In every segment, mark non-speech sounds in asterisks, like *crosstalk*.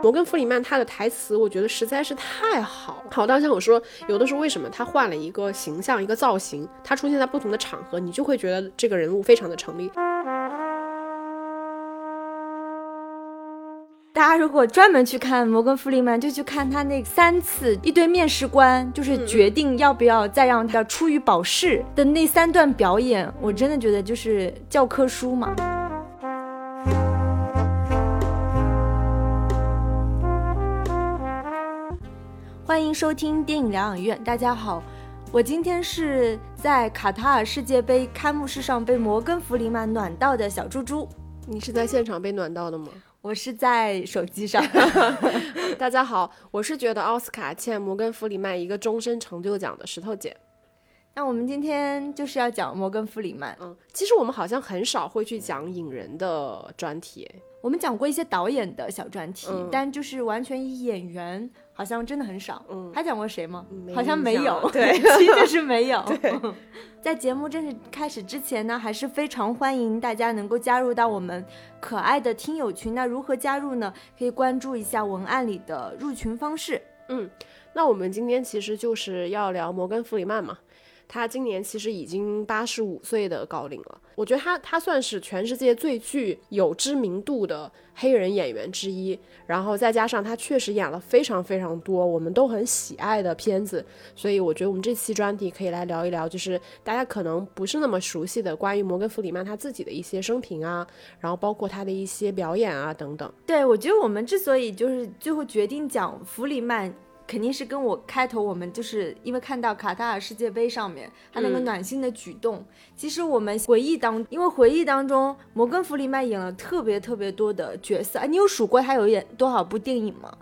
摩根·弗里曼他的台词，我觉得实在是太好，好到像我说，有的时候为什么他换了一个形象、一个造型，他出现在不同的场合，你就会觉得这个人物非常的成立。大家如果专门去看摩根·弗里曼，就去看他那三次一堆面试官，就是决定要不要再让他出于保释的那三段表演，我真的觉得就是教科书嘛。迎收听电影疗养院。大家好，我今天是在卡塔尔世界杯开幕式上被摩根·弗里曼暖到的小猪猪。你是在现场被暖到的吗？我是在手机上。*laughs* 大家好，我是觉得奥斯卡欠摩根·弗里曼一个终身成就奖的石头姐。那我们今天就是要讲摩根·弗里曼。嗯，其实我们好像很少会去讲影人的专题。我们讲过一些导演的小专题，但就是完全以演员，好像真的很少。嗯，还讲过谁吗？好像没有。*laughs* 对，其实是没有。*laughs* 对，在节目正式开始之前呢，还是非常欢迎大家能够加入到我们可爱的听友群。那如何加入呢？可以关注一下文案里的入群方式。嗯，那我们今天其实就是要聊摩根·弗里曼嘛。他今年其实已经八十五岁的高龄了，我觉得他他算是全世界最具有知名度的黑人演员之一，然后再加上他确实演了非常非常多我们都很喜爱的片子，所以我觉得我们这期专题可以来聊一聊，就是大家可能不是那么熟悉的关于摩根·弗里曼他自己的一些生平啊，然后包括他的一些表演啊等等。对，我觉得我们之所以就是最后决定讲弗里曼。肯定是跟我开头，我们就是因为看到卡塔尔世界杯上面他那个暖心的举动。其实我们回忆当，因为回忆当中，摩根·弗里曼演了特别特别多的角色。哎，你有数过他有演多少部电影吗？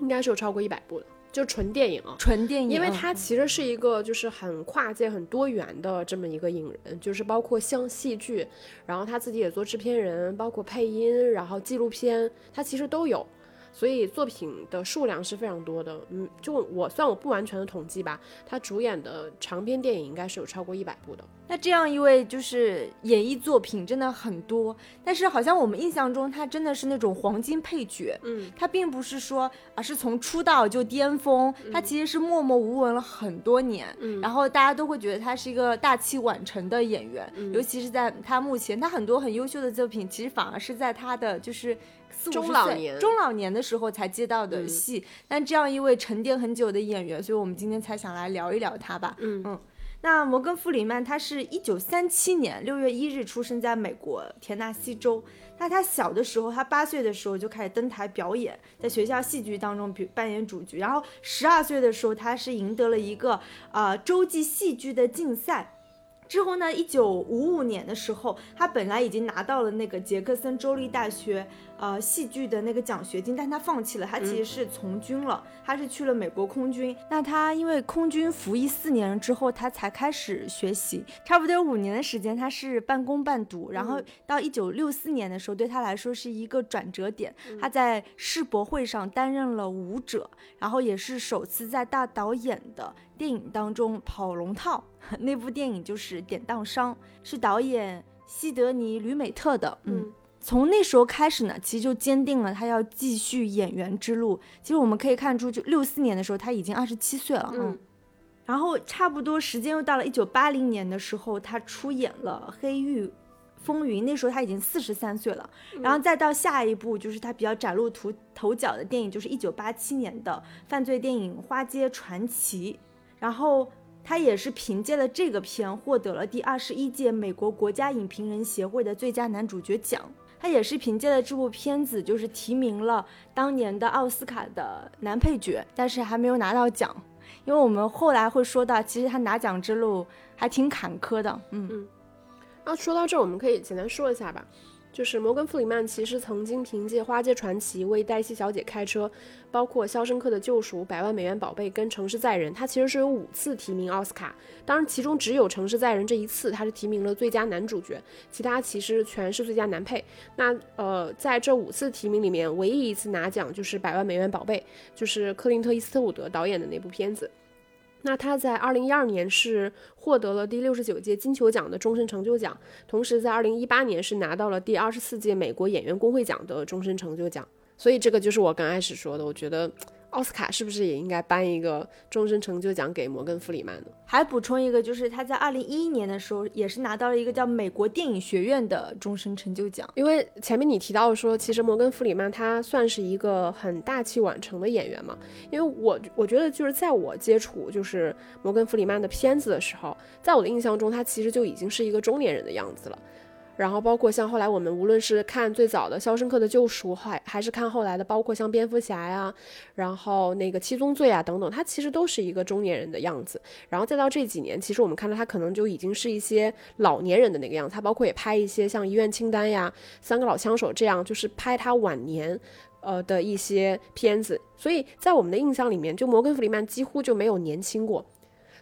应该是有超过一百部的，就纯电影啊，纯电影。因为他其实是一个就是很跨界、很多元的这么一个影人，就是包括像戏剧，然后他自己也做制片人，包括配音，然后纪录片，他其实都有。所以作品的数量是非常多的，嗯，就我算我不完全的统计吧，他主演的长篇电影应该是有超过一百部的。那这样一位就是演绎作品真的很多，但是好像我们印象中他真的是那种黄金配角，嗯，他并不是说啊是从出道就巅峰，他其实是默默无闻了很多年，嗯，然后大家都会觉得他是一个大器晚成的演员，尤其是在他目前他很多很优秀的作品，其实反而是在他的就是。中老年中老年的时候才接到的戏，但这样一位沉淀很久的演员，所以我们今天才想来聊一聊他吧。嗯嗯，那摩根·弗里曼他是一九三七年六月一日出生在美国田纳西州。那他小的时候，他八岁的时候就开始登台表演，在学校戏剧当中扮扮演主角。然后十二岁的时候，他是赢得了一个啊洲际戏剧的竞赛。之后呢，一九五五年的时候，他本来已经拿到了那个杰克森州立大学。呃，戏剧的那个奖学金，但他放弃了，他其实是从军了，他是去了美国空军。那他因为空军服役四年之后，他才开始学习，差不多有五年的时间，他是半工半读。然后到一九六四年的时候，对他来说是一个转折点，他在世博会上担任了舞者，然后也是首次在大导演的电影当中跑龙套。*laughs* 那部电影就是《典当商》，是导演西德尼·吕美特的。嗯。从那时候开始呢，其实就坚定了他要继续演员之路。其实我们可以看出，就六四年的时候他已经二十七岁了，嗯，然后差不多时间又到了一九八零年的时候，他出演了《黑狱风云》，那时候他已经四十三岁了。然后再到下一部就是他比较崭露头头角的电影，就是一九八七年的犯罪电影《花街传奇》，然后他也是凭借了这个片获得了第二十一届美国国家影评人协会的最佳男主角奖。他也是凭借了这部片子，就是提名了当年的奥斯卡的男配角，但是还没有拿到奖。因为我们后来会说到，其实他拿奖之路还挺坎坷的。嗯嗯。那说到这，我们可以简单说一下吧。就是摩根·弗里曼其实曾经凭借《花街传奇》为黛西小姐开车，包括《肖申克的救赎》《百万美元宝贝》跟《城市在人》，他其实是有五次提名奥斯卡。当然，其中只有《城市在人》这一次他是提名了最佳男主角，其他其实全是最佳男配。那呃，在这五次提名里面，唯一一次拿奖就是《百万美元宝贝》，就是克林特·伊斯特伍德导演的那部片子。那他在二零一二年是获得了第六十九届金球奖的终身成就奖，同时在二零一八年是拿到了第二十四届美国演员工会奖的终身成就奖。所以这个就是我刚开始说的，我觉得。奥斯卡是不是也应该颁一个终身成就奖给摩根·弗里曼呢？还补充一个，就是他在二零一一年的时候，也是拿到了一个叫美国电影学院的终身成就奖。因为前面你提到说，其实摩根·弗里曼他算是一个很大器晚成的演员嘛。因为我我觉得就是在我接触就是摩根·弗里曼的片子的时候，在我的印象中，他其实就已经是一个中年人的样子了。然后包括像后来我们无论是看最早的《肖申克的救赎》，还还是看后来的，包括像蝙蝠侠呀，然后那个七宗罪啊等等，他其实都是一个中年人的样子。然后再到这几年，其实我们看到他可能就已经是一些老年人的那个样子。他包括也拍一些像《遗愿清单》呀、《三个老枪手》这样，就是拍他晚年，呃的一些片子。所以在我们的印象里面，就摩根·弗里曼几乎就没有年轻过。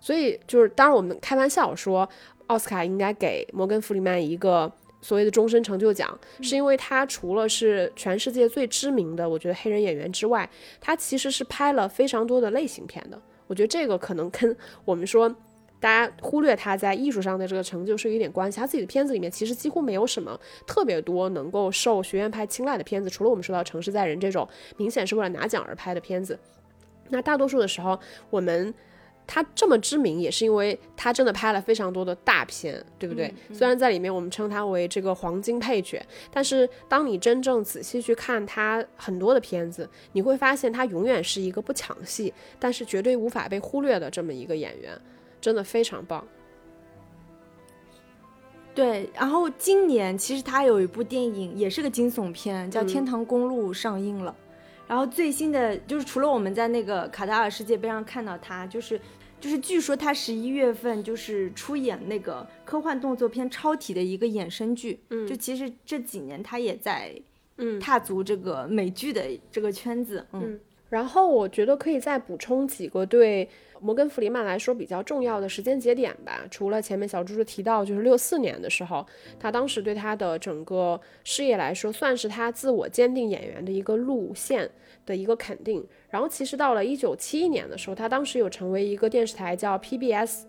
所以就是当然我们开玩笑说，奥斯卡应该给摩根·弗里曼一个。所谓的终身成就奖，是因为他除了是全世界最知名的，我觉得黑人演员之外，他其实是拍了非常多的类型片的。我觉得这个可能跟我们说大家忽略他在艺术上的这个成就是有点关系。他自己的片子里面其实几乎没有什么特别多能够受学院派青睐的片子，除了我们说到《城市在人》这种明显是为了拿奖而拍的片子。那大多数的时候，我们。他这么知名，也是因为他真的拍了非常多的大片，对不对？虽然在里面我们称他为这个黄金配角，但是当你真正仔细去看他很多的片子，你会发现他永远是一个不抢戏，但是绝对无法被忽略的这么一个演员，真的非常棒。对，然后今年其实他有一部电影，也是个惊悚片，叫《天堂公路》上映了。然后最新的就是除了我们在那个卡塔尔世界杯上看到他，就是就是据说他十一月份就是出演那个科幻动作片《超体》的一个衍生剧，嗯，就其实这几年他也在嗯。踏足这个美剧的这个圈子，嗯。然后我觉得可以再补充几个对摩根·弗里曼来说比较重要的时间节点吧。除了前面小猪猪提到，就是六四年的时候，他当时对他的整个事业来说，算是他自我坚定演员的一个路线的一个肯定。然后其实到了一九七一年的时候，他当时有成为一个电视台叫 PBS，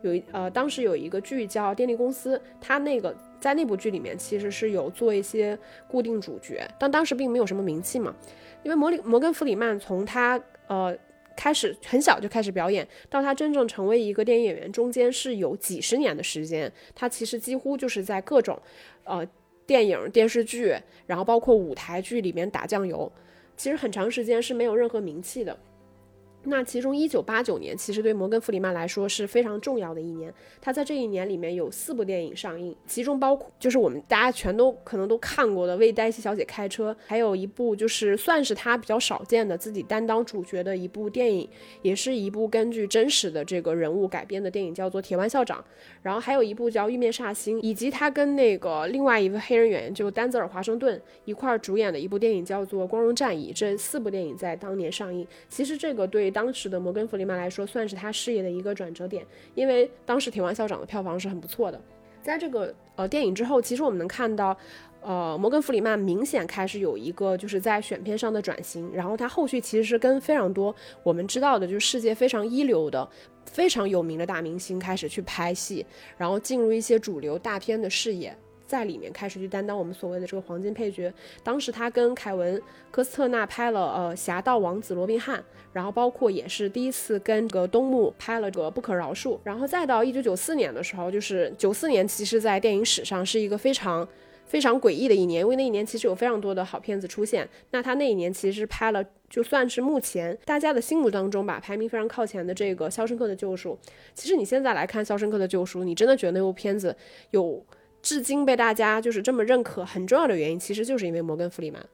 有呃当时有一个剧叫《电力公司》，他那个在那部剧里面其实是有做一些固定主角，但当时并没有什么名气嘛。因为摩里摩根弗里曼从他呃开始很小就开始表演，到他真正成为一个电影演员，中间是有几十年的时间。他其实几乎就是在各种呃电影、电视剧，然后包括舞台剧里面打酱油，其实很长时间是没有任何名气的。那其中，一九八九年其实对摩根·弗里曼来说是非常重要的一年。他在这一年里面有四部电影上映，其中包括就是我们大家全都可能都看过的《为黛西小姐开车》，还有一部就是算是他比较少见的自己担当主角的一部电影，也是一部根据真实的这个人物改编的电影，叫做《铁腕校长》。然后还有一部叫《玉面煞星》，以及他跟那个另外一位黑人演员就丹泽尔·华盛顿一块儿主演的一部电影，叫做《光荣战役》。这四部电影在当年上映，其实这个对。当时的摩根·弗里曼来说，算是他事业的一个转折点，因为当时《铁腕校长》的票房是很不错的。在这个呃电影之后，其实我们能看到，呃，摩根·弗里曼明显开始有一个就是在选片上的转型，然后他后续其实是跟非常多我们知道的，就是世界非常一流的、非常有名的大明星开始去拍戏，然后进入一些主流大片的视野。在里面开始去担当我们所谓的这个黄金配角。当时他跟凯文·科斯特纳拍了呃《侠盗王子罗宾汉》，然后包括也是第一次跟这个东木拍了个《不可饶恕》。然后再到一九九四年的时候，就是九四年，其实在电影史上是一个非常非常诡异的一年，因为那一年其实有非常多的好片子出现。那他那一年其实拍了，就算是目前大家的心目当中吧，排名非常靠前的这个《肖申克的救赎》。其实你现在来看《肖申克的救赎》，你真的觉得那部片子有？至今被大家就是这么认可，很重要的原因其实就是因为摩根·弗里曼，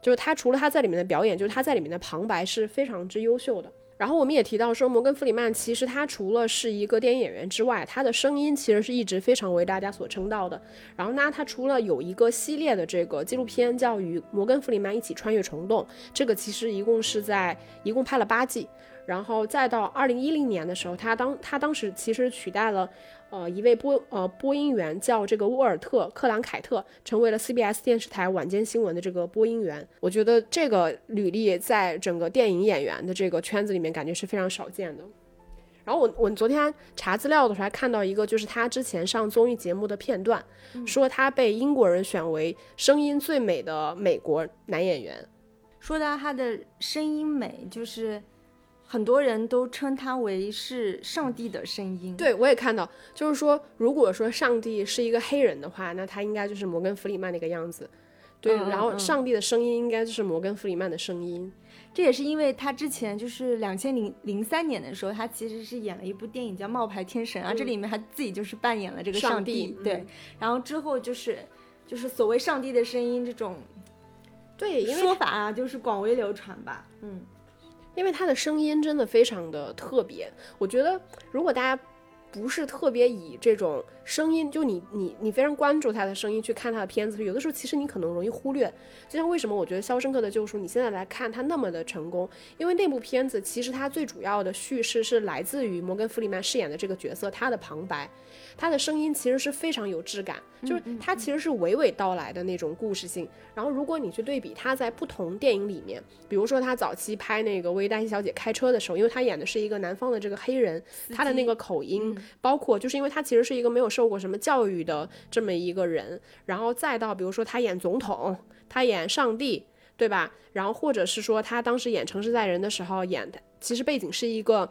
就是他除了他在里面的表演，就是他在里面的旁白是非常之优秀的。然后我们也提到说，摩根·弗里曼其实他除了是一个电影演员之外，他的声音其实是一直非常为大家所称道的。然后呢，他除了有一个系列的这个纪录片叫《与摩根·弗里曼一起穿越虫洞》，这个其实一共是在一共拍了八季。然后再到二零一零年的时候，他当他当时其实取代了。呃，一位播呃播音员叫这个沃尔特·克兰凯特，成为了 CBS 电视台晚间新闻的这个播音员。我觉得这个履历在整个电影演员的这个圈子里面，感觉是非常少见的。然后我我昨天查资料的时候还看到一个，就是他之前上综艺节目的片段，说他被英国人选为声音最美的美国男演员。说到他的声音美，就是很多人都称他为是上帝的声音。对，我也看到，就是说，如果说上帝是一个黑人的话，那他应该就是摩根·弗里曼那个样子。对，然后嗯上帝的声音应该就是摩根·弗里曼的声音。这也是因为他之前就是两千零零三年的时候，他其实是演了一部电影叫《冒牌天神》啊，这里面他自己就是扮演了这个嗯上帝，帝对嗯。然后之后就是就是所谓上帝的声音这种对，因为说法啊，就是广为流传吧。嗯，因为他的声音真的非常的特别，我觉得如果大家不是特别以这种声音，就你你你非常关注他的声音去看他的片子，有的时候其实你可能容易忽略。就像为什么我觉得《肖申克的救赎》你现在来看它那么的成功，因为那部片子其实它最主要的叙事是来自于摩根·弗里曼饰演的这个角色他的旁白，他的声音其实是非常有质感，就是他其实是娓娓道来的那种故事性。然后如果你去对比他在不同电影里面，比如说他早期拍那个为黛西小姐开车的时候，因为他演的是一个南方的这个黑人，他的那个口音，包括就是因为他其实是一个没有受过什么教育的这么一个人，然后再到比如说他演总统，他演上帝，对吧？然后或者是说他当时演《城市在人》的时候演的，其实背景是一个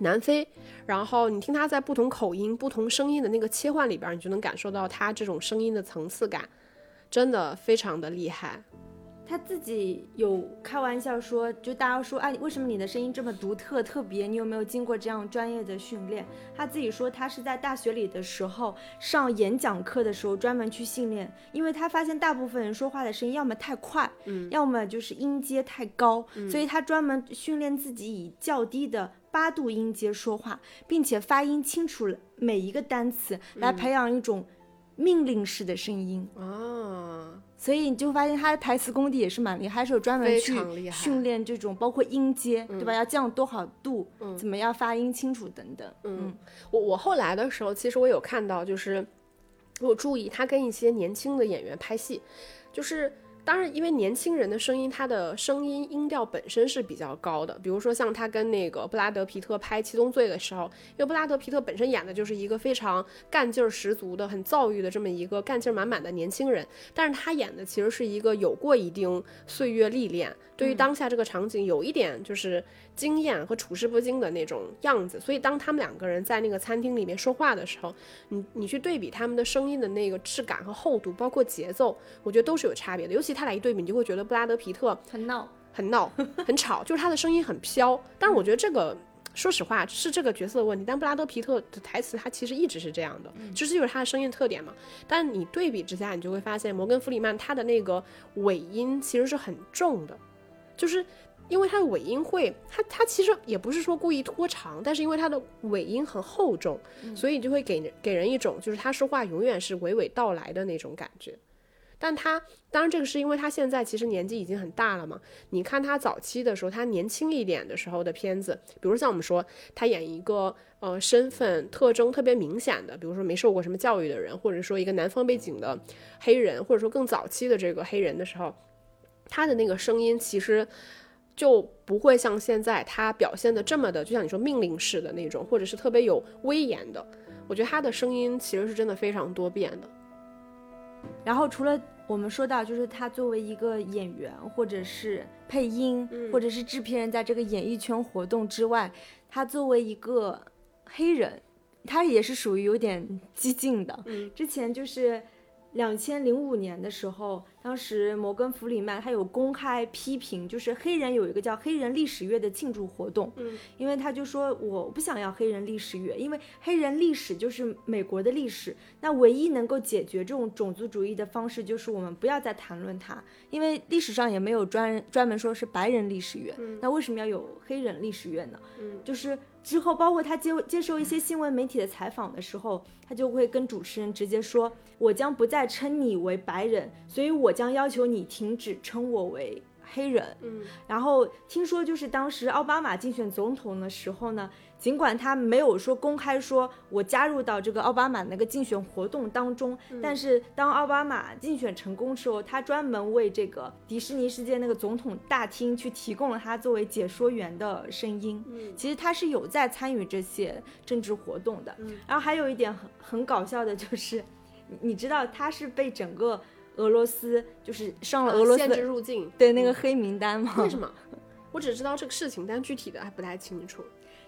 南非，然后你听他在不同口音、不同声音的那个切换里边，你就能感受到他这种声音的层次感，真的非常的厉害。他自己有开玩笑说，就大家说，哎，为什么你的声音这么独特特别？你有没有经过这样专业的训练？他自己说，他是在大学里的时候上演讲课的时候专门去训练，因为他发现大部分人说话的声音要么太快，嗯，要么就是音阶太高，所以他专门训练自己以较低的八度音阶说话，并且发音清楚每一个单词，来培养一种命令式的声音。啊，所以你就发现他的台词功底也是蛮厉害，还是有专门去训练这种包括音阶，对吧？要降多少度，怎么样发音清楚等等。嗯，我我后来的时候，其实我有看到，就是我注意他跟一些年轻的演员拍戏，就是当然因为年轻人的声音，他的声音音调本身是比较高的，比如说像他跟那个布拉德皮特拍《七宗罪》的时候，因为布拉德皮特本身演的就是一个非常干劲儿十足的、很躁郁的这么一个干劲儿满满的年轻人，但是他演的其实是一个有过一定岁月历练，对于当下这个场景有一点就是经验和处事不惊的那种样子，所以当他们两个人在那个餐厅里面说话的时候，你你去对比他们的声音的那个质感和厚度，包括节奏，我觉得都是有差别的。尤其他俩一对比，你就会觉得布拉德皮特很闹。很闹、很吵，就是他的声音很飘。但是我觉得这个。说实话，是这个角色的问题，但布拉德皮特的台词他其实一直是这样的，其实就是他的声音特点嘛。但你对比之下，你就会发现摩根·弗里曼他的那个尾音其实是很重的，就是因为他的尾音会，他他其实也不是说故意拖长，但是因为他的尾音很厚重，所以就会给人给人一种就是他说话永远是娓娓道来的那种感觉。但他当然这个是因为他现在其实年纪已经很大了嘛。你看他早期的时候，他年轻一点的时候的片子，比如像我们说他演一个呃身份特征特别明显的，比如说没受过什么教育的人，或者说一个南方背景的黑人，或者说更早期的这个黑人的时候，他的那个声音其实就不会像现在他表现的这么的，就像你说命令式的那种，或者是特别有威严的。我觉得他的声音其实是真的非常多变的。然后除了我们说到，就是他作为一个演员，或者是配音，或者是制片人，在这个演艺圈活动之外，他作为一个黑人，他也是属于有点激进的。嗯，之前就是两千零五年的时候，当时摩根·弗里曼他有公开批评，就是黑人有一个叫黑人历史月的庆祝活动，嗯，因为他就说我不想要黑人历史月，因为黑人历史就是美国的历史，那唯一能够解决这种种族主义的方式就是我们不要再谈论它，因为历史上也没有专专门说是白人历史月，那为什么要有黑人历史月呢？嗯，就是之后包括他接接受一些新闻媒体的采访的时候，他就会跟主持人直接说，我将不再称你为白人，所以我将要求你停止称我为黑人。嗯，然后听说就是当时奥巴马竞选总统的时候呢，尽管他没有说公开说我加入到这个奥巴马那个竞选活动当中，但是当奥巴马竞选成功之后，他专门为这个迪士尼世界那个总统大厅去提供了他作为解说员的声音。嗯其实他是有在参与这些政治活动的。嗯然后还有一点很很搞笑的就是，你你知道他是被整个俄罗斯就是上了俄罗斯限制入境，对那个黑名单嘛？为什么？我只知道这个事情，但具体的还不太清楚。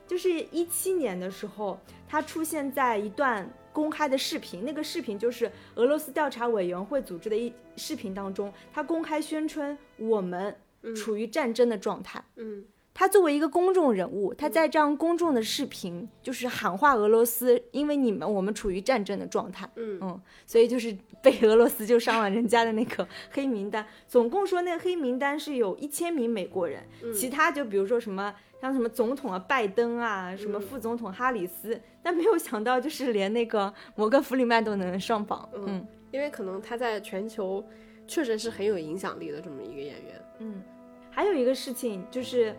就是一七年的时候，他出现在一段公开的视频，那个视频就是俄罗斯调查委员会组织的一视频当中，他公开宣称我们处于战争的状态。嗯，他作为一个公众人物，他在这样公众的视频就是喊话俄罗斯，因为你们我们处于战争的状态。嗯嗯，所以就是被俄罗斯就上了人家的那个 *laughs* 黑名单，总共说那个黑名单是有一千名美国人，其他就比如说什么。像什么总统啊，拜登啊，什么副总统哈里斯，但没有想到就是连那个摩根弗里曼都能上榜。嗯，因为可能他在全球确实是很有影响力的这么一个演员。嗯，还有一个事情就是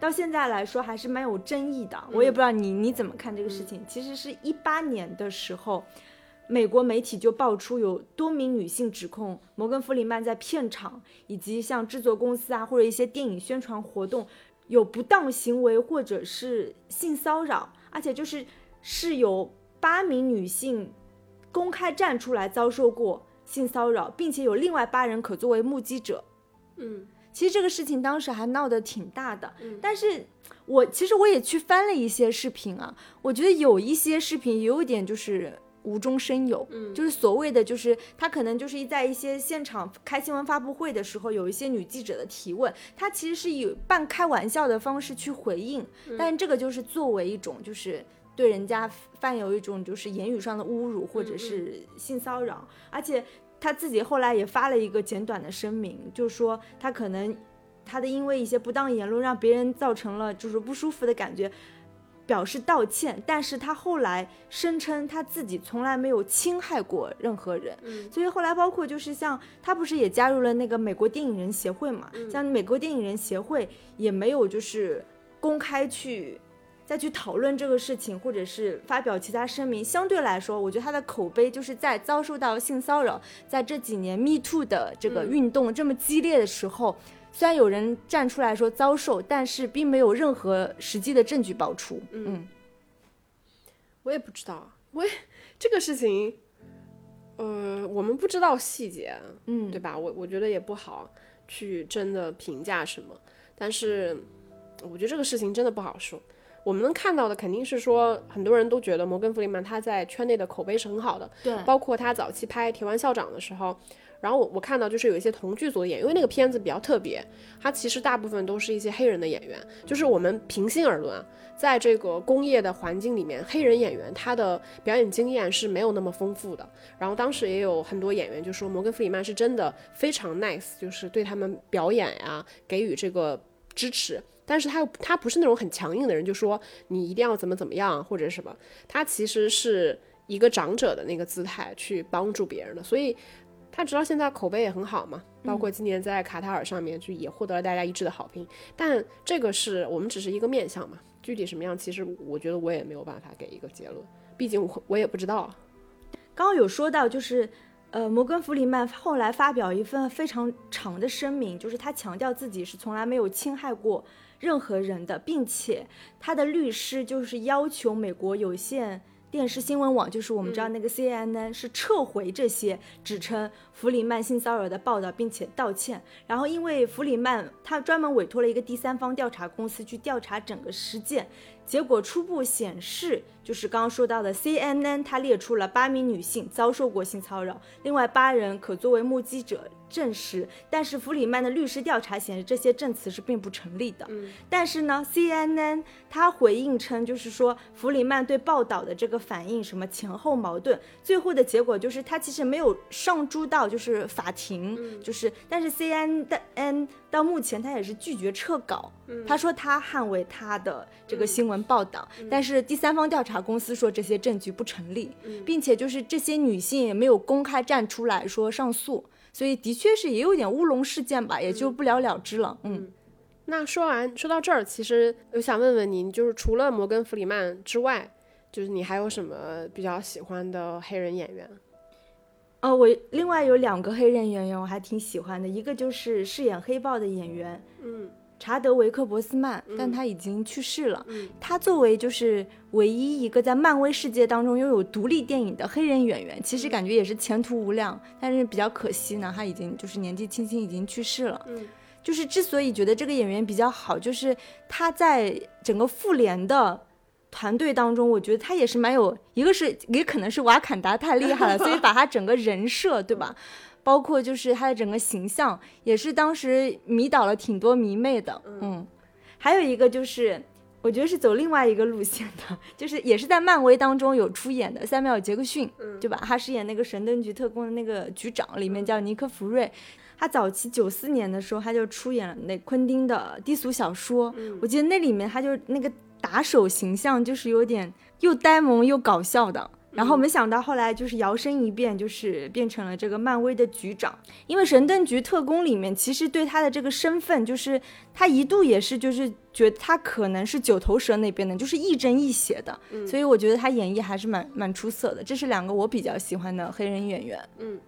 到现在来说还是蛮有争议的，我也不知道你你怎么看这个事情。其实是一八年的时候，美国媒体就爆出有多名女性指控摩根弗里曼在片场以及像制作公司啊或者一些电影宣传活动。有不当行为或者是性骚扰，而且就是是有八名女性公开站出来遭受过性骚扰，并且有另外八人可作为目击者。嗯，其实这个事情当时还闹得挺大的。嗯，但是我其实我也去翻了一些视频啊，我觉得有一些视频也有一点就是。无中生有，嗯，就是所谓的，就是他可能就是在一些现场开新闻发布会的时候，有一些女记者的提问，他其实是以半开玩笑的方式去回应，但是这个就是作为一种就是对人家犯有一种就是言语上的侮辱或者是性骚扰，而且他自己后来也发了一个简短的声明，就是说他可能他的因为一些不当言论让别人造成了就是不舒服的感觉。表示道歉，但是他后来声称他自己从来没有侵害过任何人，嗯，所以后来包括就是像他不是也加入了那个美国电影人协会嘛，像美国电影人协会也没有就是公开去再去讨论这个事情，或者是发表其他声明。相对来说，我觉得他的口碑就是在遭受到性骚扰，在这几年 Me Too 的这个运动这么激烈的时候。虽然有人站出来说遭受，但是并没有任何实际的证据爆出。嗯，我也不知道，我这个事情，呃，我们不知道细节，嗯，对吧？我我觉得也不好去真的评价什么，但是我觉得这个事情真的不好说。我们能看到的肯定是说，很多人都觉得摩根弗里曼他在圈内的口碑是很好的，对，包括他早期拍《铁腕校长》的时候。然后我我看到就是有一些同剧组的演员，因为那个片子比较特别，他其实大部分都是一些黑人的演员。就是我们平心而论啊，在这个工业的环境里面，黑人演员他的表演经验是没有那么丰富的。然后当时也有很多演员就说，摩根弗里曼是真的非常 nice，就是对他们表演呀给予这个支持。但是他他不是那种很强硬的人，就说你一定要怎么怎么样或者什么。他其实是一个长者的那个姿态去帮助别人的，所以。他直到现在口碑也很好嘛，包括今年在卡塔尔上面就也获得了大家一致的好评。但这个是我们只是一个面相嘛，具体什么样，其实我觉得我也没有办法给一个结论，毕竟我我也不知道。刚刚有说到，就是呃，摩根弗里曼后来发表一份非常长的声明，就是他强调自己是从来没有侵害过任何人的，并且他的律师就是要求美国有线。电视新闻网就是我们知道那个 CNN 是撤回这些指称弗里曼性骚扰的报道，并且道歉。然后因为弗里曼他专门委托了一个第三方调查公司去调查整个事件，结果初步显示，就是刚刚说到的 CNN 他列出了八名女性遭受过性骚扰，另外八人可作为目击者。证实，但是弗里曼的律师调查显示这些证词是并不成立的。嗯，但是呢，CNN 他回应称，就是说弗里曼对报道的这个反应什么前后矛盾，最后的结果就是他其实没有上诸到就是法庭，就是但是 CNN 到目前他也是拒绝撤稿，他说他捍卫他的这个新闻报道，但是第三方调查公司说这些证据不成立，并且就是这些女性也没有公开站出来说上诉。所以的确是也有点乌龙事件吧，也就不了了之了。嗯，那说完说到这儿，其实我想问问您，就是除了摩根弗里曼之外，就是你还有什么比较喜欢的黑人演员？哦，我另外有两个黑人演员我还挺喜欢的，一个就是饰演黑豹的演员，嗯，查德维克·博斯曼，但他已经去世了。他作为就是唯一一个在漫威世界当中拥有独立电影的黑人演员，其实感觉也是前途无量。但是比较可惜呢，他已经就是年纪轻轻已经去世了。嗯，就是之所以觉得这个演员比较好，就是他在整个复联的团队当中，我觉得他也是蛮有一个是也可能是瓦坎达太厉害了，所以把他整个人设对吧？*laughs* 包括就是他的整个形象，也是当时迷倒了挺多迷妹的。嗯，还有一个就是，我觉得是走另外一个路线的，就是也是在漫威当中有出演的塞缪尔·杰克逊，对吧？他饰演那个神盾局特工的那个局长，里面叫尼克·福瑞。他早期九四年的时候，他就出演了那昆汀的低俗小说。我记得那里面他就那个打手形象，就是有点又呆萌又搞笑的。然后没想到后来就是摇身一变，就是变成了这个漫威的局长。因为神盾局特工里面，其实对他的这个身份，就是他一度也是就是觉得他可能是九头蛇那边的，就是亦正亦邪的。所以我觉得他演绎还是蛮蛮出色的。这是两个我比较喜欢的黑人演员。嗯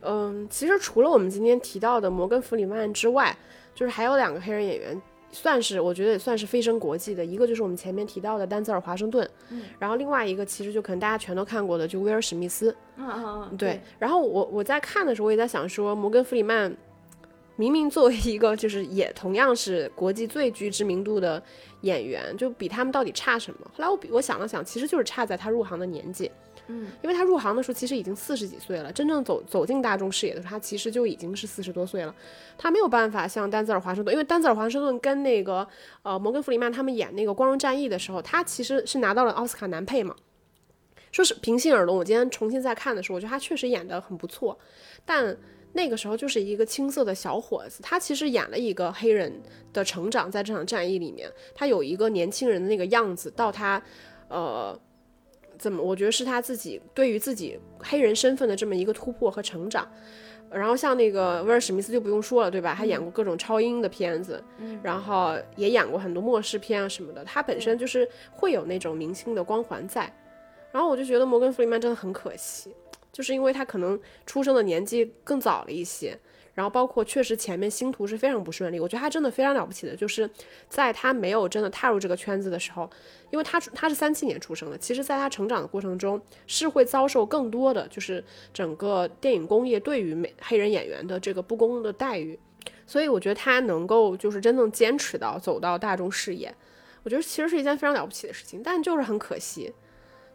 嗯，其实除了我们今天提到的摩根弗里曼之外，就是还有两个黑人演员。算是，我觉得也算是飞升国际的一个，就是我们前面提到的丹泽尔·华盛顿，嗯，然后另外一个其实就可能大家全都看过的，就威尔·史密斯，嗯嗯嗯，对。然后我我在看的时候，我也在想说，摩根·弗里曼明明作为一个就是也同样是国际最具知名度的演员，就比他们到底差什么？后来我比我想了想，其实就是差在他入行的年纪。嗯，因为他入行的时候其实已经四十几岁了，真正走走进大众视野的时候，他其实就已经是四十多岁了。他没有办法像丹泽尔华盛顿，因为丹泽尔华盛顿跟那个呃摩根弗里曼他们演那个《光荣战役》的时候，他其实是拿到了奥斯卡男配嘛。说是平心而论，我今天重新再看的时候，我觉得他确实演得很不错。但那个时候就是一个青涩的小伙子，他其实演了一个黑人的成长，在这场战役里面，他有一个年轻人的那个样子，到他呃。怎么？我觉得是他自己对于自己黑人身份的这么一个突破和成长。然后像那个威尔史密斯就不用说了，对吧？他演过各种超英的片子，然后也演过很多末世片啊什么的。他本身就是会有那种明星的光环在。然后我就觉得摩根弗里曼真的很可惜，就是因为他可能出生的年纪更早了一些。然后包括确实前面星途是非常不顺利，我觉得他真的非常了不起的，就是在他没有真的踏入这个圈子的时候，因为他他是三七年出生的，其实在他成长的过程中是会遭受更多的就是整个电影工业对于美黑人演员的这个不公的待遇，所以我觉得他能够就是真正坚持到走到大众视野，我觉得其实是一件非常了不起的事情，但就是很可惜，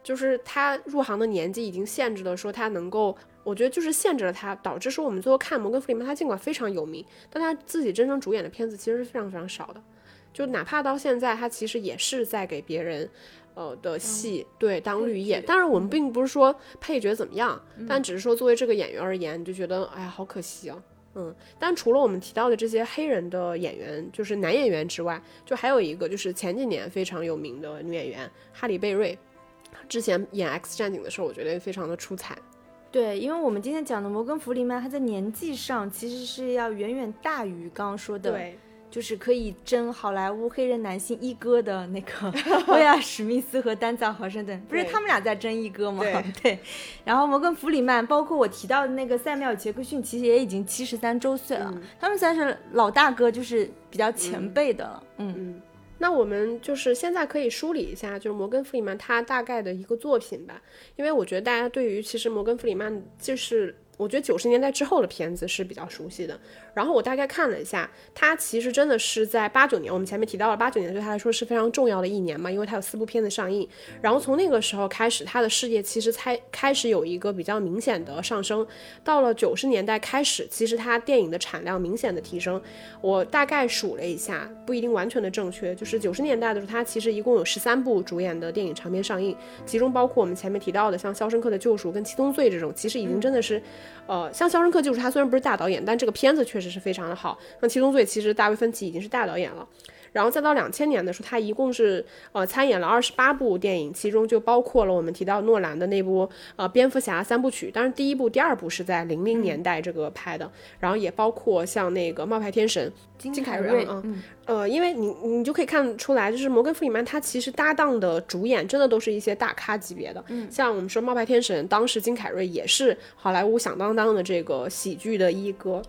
就是他入行的年纪已经限制了说他能够。我觉得就是限制了他，导致说我们最后看摩根弗里曼，他尽管非常有名，但他自己真正主演的片子其实是非常非常少的。就哪怕到现在，他其实也是在给别人，呃的戏对当绿叶。当然，我们并不是说配角怎么样，但只是说作为这个演员而言，你就觉得哎呀好可惜啊。嗯，但除了我们提到的这些黑人的演员，就是男演员之外，就还有一个就是前几年非常有名的女演员哈里贝瑞，之前演 X 战警的时候，我觉得非常的出彩。对，因为我们今天讲的摩根弗里曼，他在年纪上其实是要远远大于刚刚说的，对，就是可以争好莱坞黑人男性一哥的那个 *laughs* 威尔史密斯和丹泽尔华盛顿，不是他们俩在争一哥吗？*laughs* 对。然后摩根弗里曼，包括我提到的那个塞缪尔杰克逊，其实也已经七十三周岁了，他们算是老大哥，就是比较前辈的了。嗯嗯。那我们就是现在可以梳理一下，就是摩根·弗里曼他大概的一个作品吧，因为我觉得大家对于其实摩根·弗里曼就是。我觉得九十年代之后的片子是比较熟悉的。然后我大概看了一下，他其实真的是在八九年，我们前面提到了八九年对他来说是非常重要的一年嘛，因为他有四部片子上映。然后从那个时候开始，他的事业其实才开始有一个比较明显的上升。到了九十年代开始，其实他电影的产量明显的提升。我大概数了一下，不一定完全的正确，就是九十年代的时候，他其实一共有十三部主演的电影长片上映，其中包括我们前面提到的像《肖申克的救赎》跟《七宗罪》这种，其实已经真的是。呃，像《肖申克救赎》，他虽然不是大导演，但这个片子确实是非常的好。那《七宗罪》，其实大卫芬奇已经是大导演了。然后再到两千年的时候，他一共是呃参演了二十八部电影，其中就包括了我们提到诺兰的那部呃蝙蝠侠三部曲。当然，第一部、第二部是在零零年代这个拍的。然后也包括像那个冒牌天神金凯瑞啊，呃，因为你你就可以看出来，就是摩根弗里曼他其实搭档的主演真的都是一些大咖级别的。像我们说冒牌天神，当时金凯瑞也是好莱坞响当当的这个喜剧的一哥。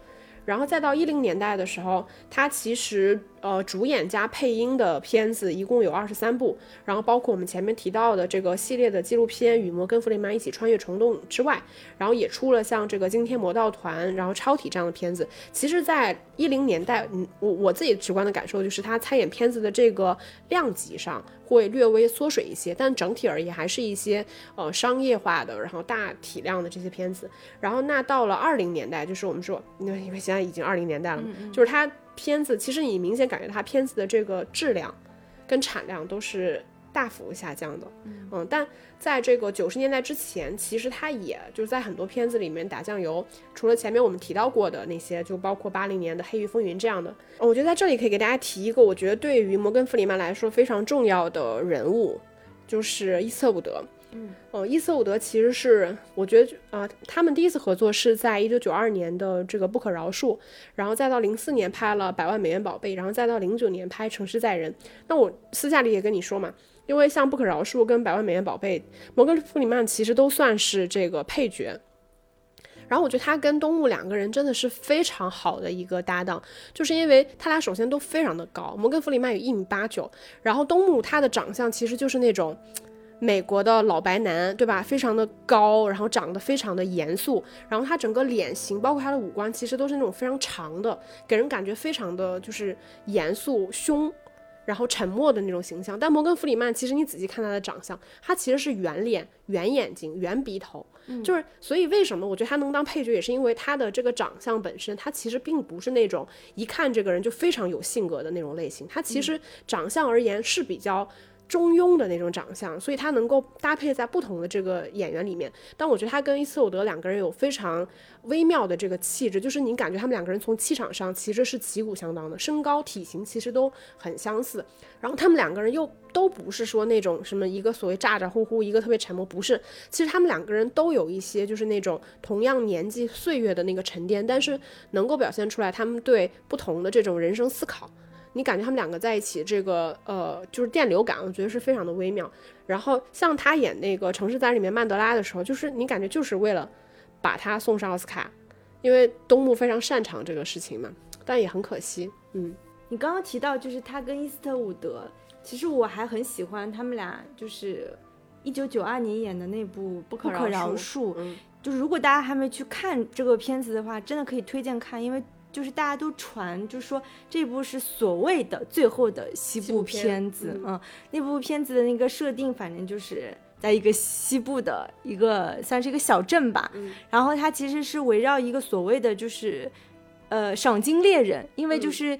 然后再到一零年代的时候，它其实。呃主演加配音的片子一共有二十三部，然后包括我们前面提到的这个系列的纪录片《与摩根·弗里曼一起穿越虫洞》之外，然后也出了像这个《惊天魔盗团》然后《超体》这样的片子。其实，在一零年代，嗯，我我自己直观的感受就是他参演片子的这个量级上会略微缩水一些，但整体而言还是一些呃商业化的，然后大体量的这些片子。然后那到了二零年代，就是我们说，那因为现在已经二零年代了，就是他片子其实你明显感觉它片子的这个质量跟产量都是大幅下降的，嗯，但在这个九十年代之前，其实他也就是在很多片子里面打酱油，除了前面我们提到过的那些，就包括八零年的《黑狱风云》这样的，我觉得在这里可以给大家提一个，我觉得对于摩根·弗里曼来说非常重要的人物，就是伊斯特伍德。嗯，伊斯特伍德其实是我觉得啊、他们第一次合作是在一九九二年的这个《不可饶恕》，然后再到零四年拍了《百万美元宝贝》，然后再到零九年拍《城市在人》。那我私下里也跟你说嘛，因为像《不可饶恕》跟《百万美元宝贝》，摩根·弗里曼其实都算是这个配角。然后我觉得他跟东木两个人真的是非常好的一个搭档，就是因为他俩首先都非常的高，摩根·弗里曼有一米八九，然后东木他的长相其实就是那种。美国的老白男，对吧？非常的高，然后长得非常的严肃，然后他整个脸型，包括他的五官，其实都是那种非常长的，给人感觉非常的就是严肃、凶，然后沉默的那种形象。但摩根·弗里曼，其实你仔细看他的长相，他其实是圆脸、圆眼睛、圆鼻头，就是所以为什么我觉得他能当配角，也是因为他的这个长相本身，他其实并不是那种一看这个人就非常有性格的那种类型，他其实长相而言是比较。中庸的那种长相，所以他能够搭配在不同的这个演员里面。但我觉得他跟伊斯特德两个人有非常微妙的这个气质，就是你感觉他们两个人从气场上其实是旗鼓相当的，身高体型其实都很相似。然后他们两个人又都不是说那种什么一个所谓咋咋呼呼，一个特别沉默，不是。其实他们两个人都有一些就是那种同样年纪岁月的那个沉淀，但是能够表现出来他们对不同的这种人生思考。你感觉他们两个在一起，这个呃，就是电流感，我觉得是非常的微妙。然后像他演那个《城市在里面曼德拉的时候，就是你感觉就是为了把他送上奥斯卡，因为东木非常擅长这个事情嘛，但也很可惜，嗯。你刚刚提到就是他跟伊斯特伍德，其实我还很喜欢他们俩，就是一九九二年演的那部《不可饶饶恕恕》。就是如果大家还没去看这个片子的话，真的可以推荐看，因为。就是大家都传，就是说这部是所谓的最后的西部片子，嗯，那部片子的那个设定，反正就是在一个西部的一个算是一个小镇吧，然后它其实是围绕一个所谓的就是，呃，赏金猎人，因为就是。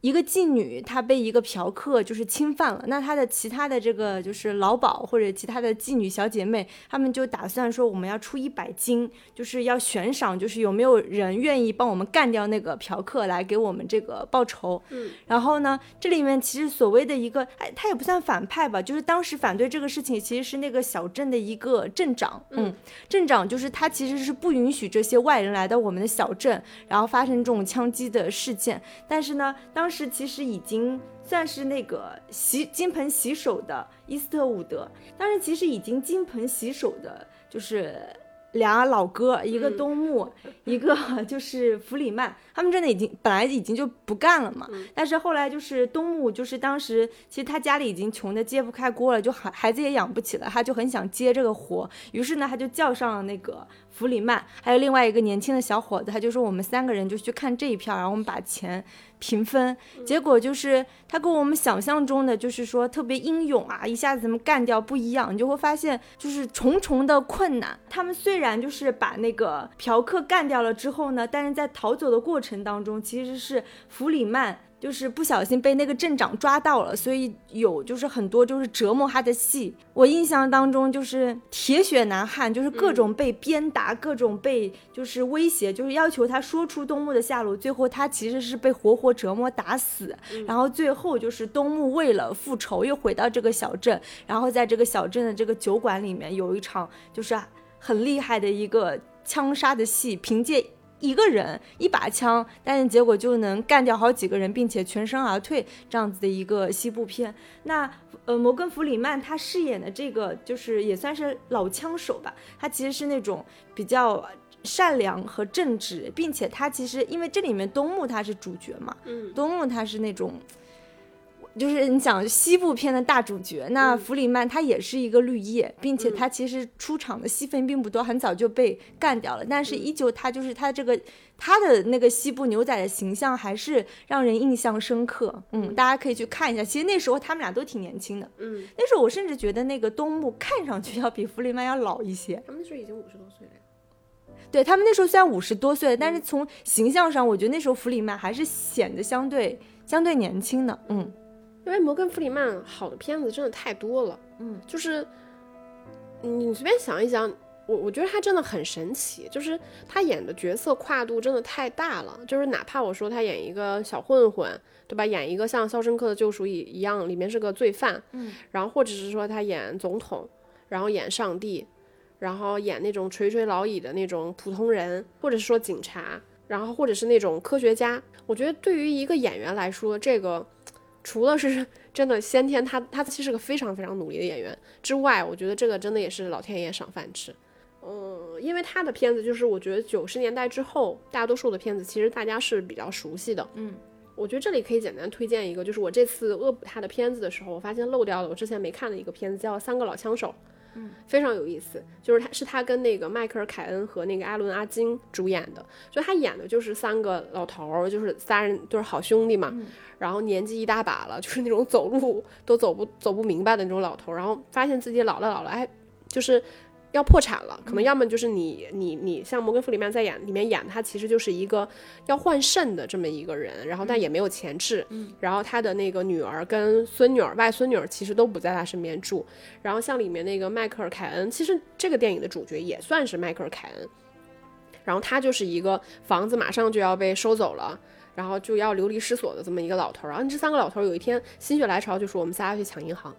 一个妓女，她被一个嫖客就是侵犯了，那她的其他的这个就是老鸨或者其他的妓女小姐妹，她们就打算说我们要出一百金，就是要悬赏，就是有没有人愿意帮我们干掉那个嫖客来给我们这个报仇。嗯，然后呢，这里面其实所谓的一个，哎，他也不算反派吧，就是当时反对这个事情其实是那个小镇的一个镇长。嗯，镇长就是他其实是不允许这些外人来到我们的小镇，然后发生这种枪击的事件。但是呢，当时其实已经算是那个洗金盆洗手的伊斯特伍德，当时其实已经金盆洗手的，就是俩老哥，一个东木，一个 *laughs* 就是弗里曼，他们真的已经本来已经就不干了嘛。但是后来就是东木，就是当时其实他家里已经穷的揭不开锅了，就孩孩子也养不起了，他就很想接这个活，于是呢他就叫上了那个。弗里曼还有另外一个年轻的小伙子，他就说我们三个人就去看这一票，然后我们把钱平分。结果就是他跟我们想象中的就是说特别英勇啊，一下子怎么干掉不一样，你就会发现就是重重的困难。他们虽然就是把那个嫖客干掉了之后呢，但是在逃走的过程当中，其实是弗里曼。就是不小心被那个镇长抓到了，所以有就是很多就是折磨他的戏。我印象当中就是铁血男汉，就是各种被鞭打，各种被就是威胁，就是要求他说出东木的下落。最后他其实是被活活折磨打死。然后最后就是东木为了复仇又回到这个小镇，然后在这个小镇的这个酒馆里面有一场就是很厉害的一个枪杀的戏，凭借。一个人一把枪，但是结果就能干掉好几个人，并且全身而退，这样子的一个西部片。那呃，摩根·弗里曼他饰演的这个就是也算是老枪手吧，他其实是那种比较善良和正直，并且他其实因为这里面东木他是主角嘛，嗯，东木他是那种。就是你想西部片的大主角，那弗里曼他也是一个绿叶，并且他其实出场的戏份并不多，很早就被干掉了。但是依旧他就是他这个他的那个西部牛仔的形象还是让人印象深刻。嗯，大家可以去看一下。其实那时候他们俩都挺年轻的。嗯，那时候我甚至觉得那个东木看上去要比弗里曼要老一些。他们那时候已经五十多岁了。对他们那时候虽然五十多岁，但是从形象上，我觉得那时候弗里曼还是显得相对相对年轻的。嗯。因为摩根·弗里曼好的片子真的太多了，嗯，就是你随便想一想，我我觉得他真的很神奇，就是他演的角色跨度真的太大了，就是哪怕我说他演一个小混混，对吧？演一个像《肖申克的救赎》一一样，里面是个罪犯，嗯，然后或者是说他演总统，然后演上帝，然后演那种垂垂老矣的那种普通人，或者是说警察，然后或者是那种科学家，我觉得对于一个演员来说，这个。除了是 *laughs* 真的先天，他他其实是个非常非常努力的演员之外，我觉得这个真的也是老天爷赏饭吃。嗯，因为他的片子就是我觉得九十年代之后大多数的片子其实大家是比较熟悉的。嗯，我觉得这里可以简单推荐一个，就是我这次恶补他的片子的时候，我发现漏掉了我之前没看的一个片子，叫《三个老枪手》。嗯，非常有意思，就是他是他跟那个迈克尔凯恩和那个艾伦阿金主演的，就他演的就是三个老头儿，就是仨人就是好兄弟嘛，然后年纪一大把了，就是那种走路都走不走不明白的那种老头儿，然后发现自己老了老了，哎，就是。要破产了，可能要么就是你你你像摩根弗里曼在演里面演，他其实就是一个要换肾的这么一个人，然后但也没有钱治，然后他的那个女儿跟孙女儿、外孙女儿其实都不在他身边住，然后像里面那个迈克尔凯恩，其实这个电影的主角也算是迈克尔凯恩，然后他就是一个房子马上就要被收走了，然后就要流离失所的这么一个老头，然后这三个老头有一天心血来潮就说我们仨要去抢银行。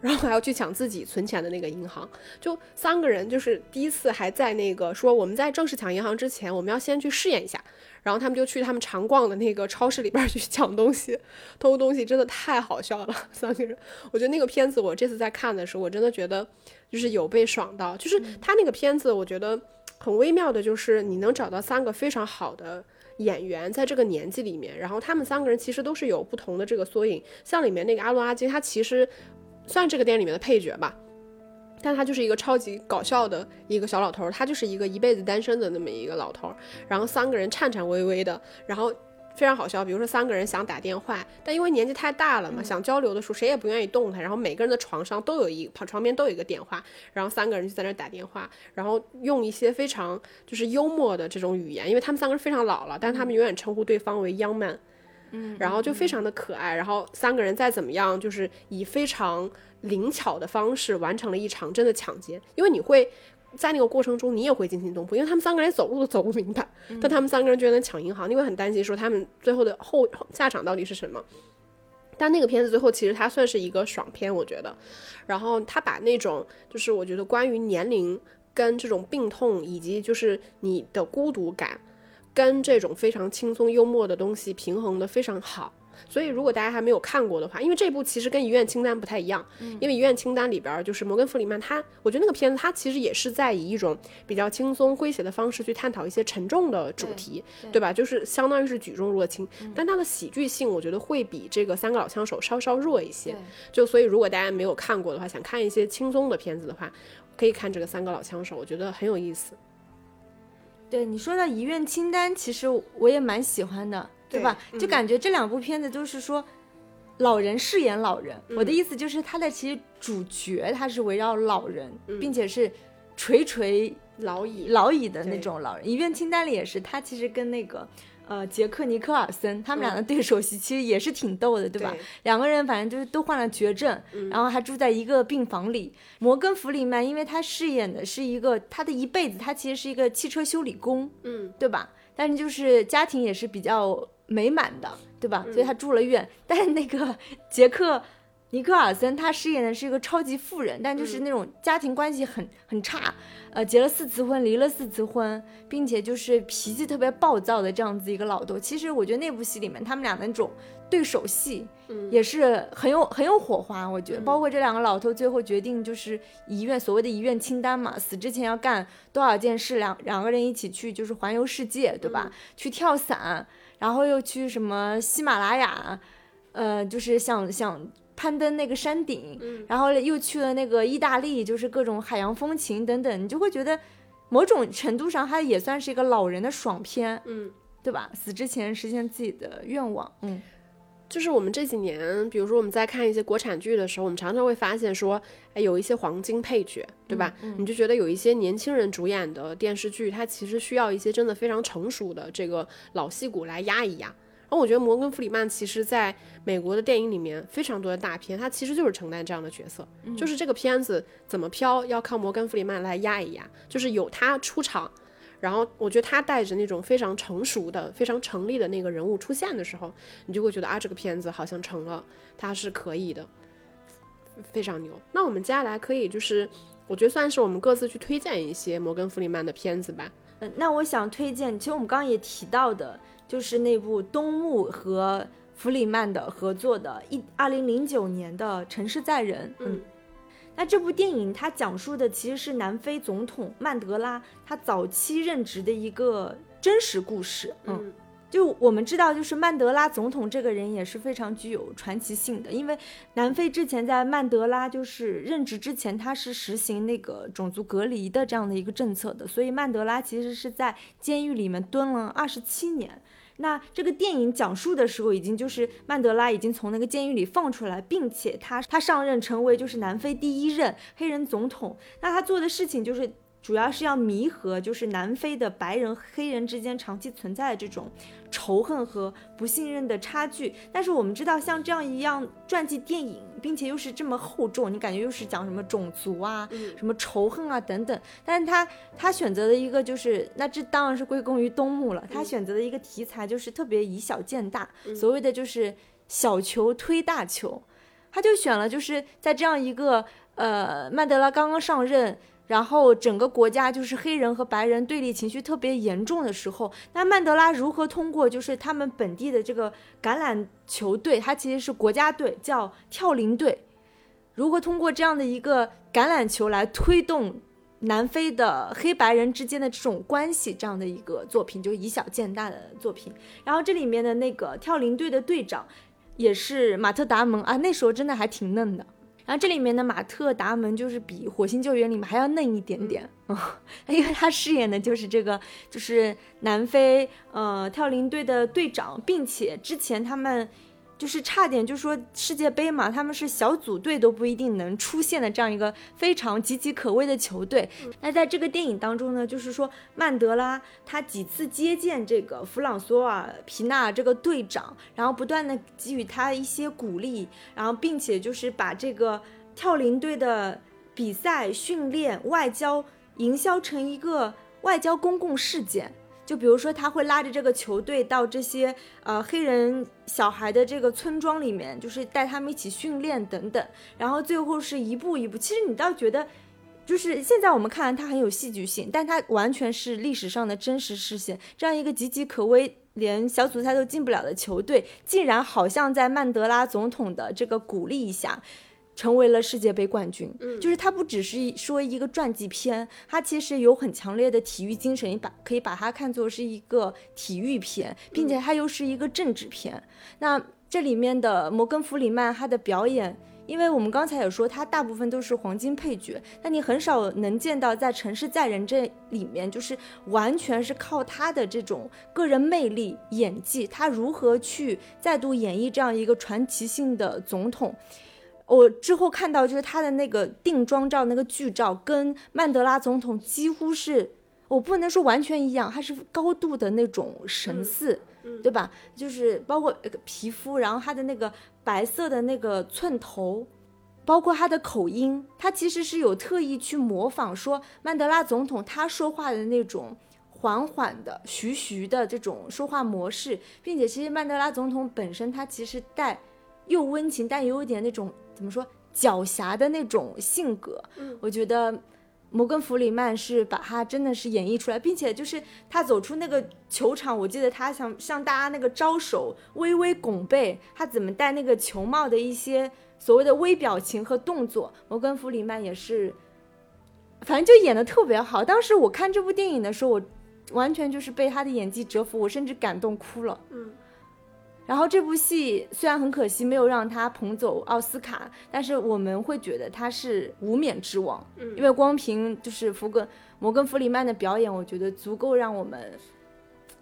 然后还要去抢自己存钱的那个银行，就三个人，就是第一次还在那个说我们在正式抢银行之前，我们要先去试验一下。然后他们就去他们常逛的那个超市里边去抢东西、偷东西，真的太好笑了。三个人，我觉得那个片子我这次在看的时候，我真的觉得就是有被爽到。就是他那个片子，我觉得很微妙的，就是你能找到三个非常好的演员在这个年纪里面，然后他们三个人其实都是有不同的这个缩影。像里面那个阿伦阿金，他其实。算这个电影里面的配角吧，但他就是一个超级搞笑的一个小老头，他就是一个一辈子单身的那么一个老头，然后三个人颤颤巍巍的，然后非常好笑。比如说三个人想打电话，但因为年纪太大了嘛，想交流的时候谁也不愿意动他，然后每个人的床上都有一床边都有一个电话，然后三个人就在那打电话，然后用一些非常就是幽默的这种语言，因为他们三个人非常老了，但是他们永远称呼对方为 young man。嗯，然后就非常的可爱，然后三个人再怎么样，就是以非常灵巧的方式完成了一场真的抢劫。因为你会在那个过程中，你也会惊心动魄，因为他们三个人走路都走不明白，但他们三个人居然能抢银行，你会很担心说他们最后的后下场到底是什么。但那个片子最后其实它算是一个爽片，我觉得。然后他把那种就是我觉得关于年龄跟这种病痛以及就是你的孤独感。跟这种非常轻松幽默的东西平衡的非常好，所以如果大家还没有看过的话，因为这部其实跟《遗愿清单》不太一样，因为《遗愿清单》里边就是摩根·弗里曼，他我觉得那个片子他其实也是在以一种比较轻松诙谐的方式去探讨一些沉重的主题，对吧？就是相当于是举重若轻，但他的喜剧性我觉得会比这个《三个老枪手》稍稍弱一些。就所以如果大家没有看过的话，想看一些轻松的片子的话，可以看这个《三个老枪手》，我觉得很有意思。对你说到遗愿清单，其实我也蛮喜欢的，对吧？就感觉这两部片子都是说老人饰演老人。我的意思就是，他的其实主角他是围绕老人，并且是垂垂老矣老矣的那种老人。遗愿清单里也是，他其实跟那个。呃，杰克尼克尔森他们俩的对手戏其实也是挺逗的，对吧？两个人反正就是都患了绝症，然后还住在一个病房里。摩根弗里曼，因为他饰演的是一个他的一辈子，他其实是一个汽车修理工，嗯，对吧？但是就是家庭也是比较美满的，对吧？所以他住了院。但是那个 *laughs* 杰克尼克尔森他饰演的是一个超级富人，但就是那种家庭关系很很差，呃，结了四次婚，离了四次婚，并且就是脾气特别暴躁的这样子一个老头。其实我觉得那部戏里面他们俩那种对手戏，也是很有很有火花。我觉得，包括这两个老头最后决定就是遗愿所谓的遗愿清单嘛，死之前要干多少件事，两两个人一起去就是环游世界，对吧？去跳伞，然后又去什么喜马拉雅，呃，就是想想。攀登那个山顶，然后又去了那个意大利，就是各种海洋风情等等，你就会觉得某种程度上它也算是一个老人的爽片，嗯，对吧？死之前实现自己的愿望，嗯，就是我们这几年，比如说我们在看一些国产剧的时候，我们常常会发现说，哎，有一些黄金配角，对吧？你就觉得有一些年轻人主演的电视剧，它其实需要一些真的非常成熟的这个老戏骨来压一压。然后我觉得摩根·弗里曼其实在美国的电影里面非常多的大片，他其实就是承担这样的角色，就是这个片子怎么飘要靠摩根·弗里曼来压一压，就是有他出场，然后我觉得他带着那种非常成熟的、非常成立的那个人物出现的时候，你就会觉得啊，这个片子好像成了，他是可以的，非常牛。那我们接下来可以就是，我觉得算是我们各自去推荐一些摩根·弗里曼的片子吧。嗯，那我想推荐，其实我们刚刚也提到的。就是那部东木和弗里曼的合作的，一二零零九年的《城市在人》。嗯，那这部电影它讲述的其实是南非总统曼德拉他早期任职的一个真实故事。嗯，就我们知道，就是曼德拉总统这个人也是非常具有传奇性的，因为南非之前在曼德拉就是任职之前，他是实行那个种族隔离的这样的一个政策的，所以曼德拉其实是在监狱里面蹲了二十七年。那这个电影讲述的时候，已经就是曼德拉已经从那个监狱里放出来，并且他他上任成为就是南非第一任黑人总统。那他做的事情就是。主要是要弥合，就是南非的白人黑人之间长期存在的这种仇恨和不信任的差距。但是我们知道，像这样一样传记电影，并且又是这么厚重，你感觉又是讲什么种族啊、什么仇恨啊等等。但是他他选择的一个就是，那这当然是归功于东木了。他选择的一个题材就是特别以小见大，所谓的就是小球推大球。他就选了就是在这样一个呃曼德拉刚刚上任。然后整个国家就是黑人和白人对立情绪特别严重的时候，那曼德拉如何通过就是他们本地的这个橄榄球队，它其实是国家队，叫跳羚队，如何通过这样的一个橄榄球来推动南非的黑白人之间的这种关系，这样的一个作品，就以小见大的作品。然后这里面的那个跳羚队的队长也是马特达蒙啊，那时候真的还挺嫩的。然后这里面的马特达蒙就是比《火星救援》里面还要嫩一点点嗯，*laughs* 因为他饰演的就是这个，就是南非呃跳羚队的队长，并且之前他们。就是差点就说世界杯嘛，他们是小组队都不一定能出现的这样一个非常岌岌可危的球队。那在这个电影当中呢，就是说曼德拉他几次接见这个弗朗索瓦皮纳这个队长，然后不断的给予他一些鼓励，然后并且就是把这个跳羚队的比赛、训练、外交营销成一个外交公共事件。就比如说，他会拉着这个球队到这些呃黑人小孩的这个村庄里面，就是带他们一起训练等等，然后最后是一步一步。其实你倒觉得，就是现在我们看来它很有戏剧性，但它完全是历史上的真实事件。这样一个岌岌可危、连小组赛都进不了的球队，竟然好像在曼德拉总统的这个鼓励下。成为了世界杯冠军，嗯，就是它不只是说一个传记片，它其实有很强烈的体育精神，把可以把它看作是一个体育片，并且它又是一个政治片。那这里面的摩根·弗里曼他的表演，因为我们刚才也说他大部分都是黄金配角，但你很少能见到在《城市在人》这里面，就是完全是靠他的这种个人魅力、演技，他如何去再度演绎这样一个传奇性的总统。我之后看到，就是他的那个定妆照、那个剧照，跟曼德拉总统几乎是，我不能说完全一样，他是高度的那种神似，对吧？就是包括皮肤，然后他的那个白色的那个寸头，包括他的口音，他其实是有特意去模仿说曼德拉总统他说话的那种缓缓的、徐徐的这种说话模式，并且其实曼德拉总统本身他其实带又温情但也有点那种。怎么说狡黠的那种性格。嗯，我觉得摩根弗里曼是把他真的是演绎出来，并且就是他走出那个球场，我记得他想向大家那个招手，微微拱背，他怎么戴那个球帽的一些所谓的微表情和动作，摩根弗里曼也是，反正就演的特别好。当时我看这部电影的时候，我完全就是被他的演技折服，我甚至感动哭了。嗯。然后这部戏虽然很可惜没有让他捧走奥斯卡，但是我们会觉得他是无冕之王，嗯。因为光凭就是福格摩根弗里曼的表演，我觉得足够让我们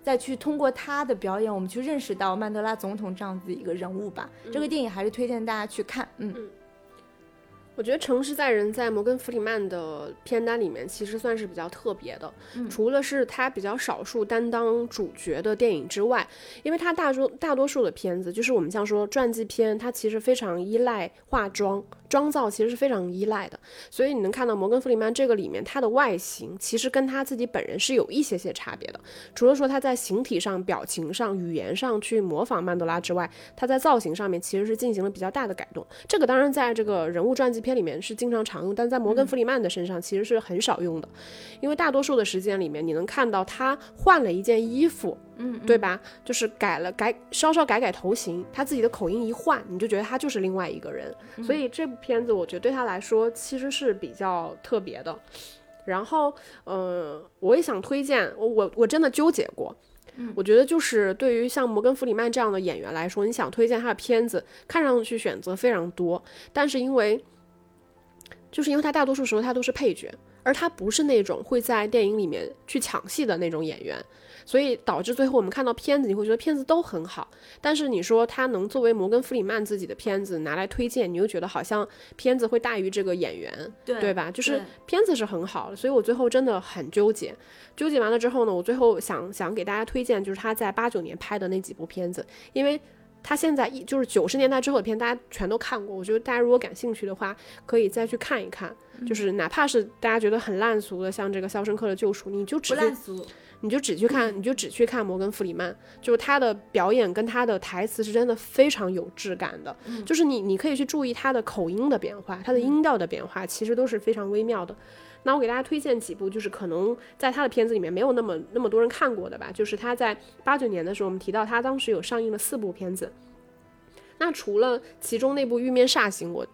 再去通过他的表演，我们去认识到曼德拉总统这样子一个人物吧。这个电影还是推荐大家去看，嗯我觉得《城市在人》在摩根弗里曼的片单里面其实算是比较特别的，嗯除了是他比较少数担当主角的电影之外，因为他大多大多数的片子，就是我们像说传记片，它其实非常依赖化妆。妆造其实是非常依赖的，所以你能看到摩根弗里曼这个里面，他的外形其实跟他自己本人是有一些些差别的。除了说他在形体上、表情上、语言上去模仿曼德拉之外，他在造型上面其实是进行了比较大的改动。这个当然在这个人物传记片里面是经常常用，但在摩根弗里曼的身上其实是很少用的，因为大多数的时间里面，你能看到他换了一件衣服。嗯，对吧？就是改了改，稍稍改改头型，他自己的口音一换，你就觉得他就是另外一个人。所以这部片子，我觉得对他来说其实是比较特别的。然后，嗯、我也想推荐，我我我真的纠结过。我觉得就是对于像摩根弗里曼这样的演员来说，你想推荐他的片子，看上去选择非常多，但是因为，就是因为他大多数时候他都是配角，而他不是那种会在电影里面去抢戏的那种演员。所以导致最后我们看到片子，你会觉得片子都很好，但是你说他能作为摩根弗里曼自己的片子拿来推荐，你又觉得好像片子会大于这个演员，对对吧？就是片子是很好的，所以我最后真的很纠结。纠结完了之后呢，我最后想想给大家推荐，就是他在八九年拍的那几部片子，因为他现在一就是九十年代之后的片，大家全都看过。我觉得大家如果感兴趣的话，可以再去看一看。就是哪怕是大家觉得很烂俗的，像这个《肖申克的救赎》，你就只烂俗。你就只去看，你就只去看摩根弗里曼，就是他的表演跟他的台词是真的非常有质感的，就是你你可以去注意他的口音的变化，他的音调的变化，其实都是非常微妙的。那我给大家推荐几部，就是可能在他的片子里面没有那么那么多人看过的吧，就是他在八九年的时候，我们提到他当时有上映了四部片子，那除了其中那部《玉面煞星》，我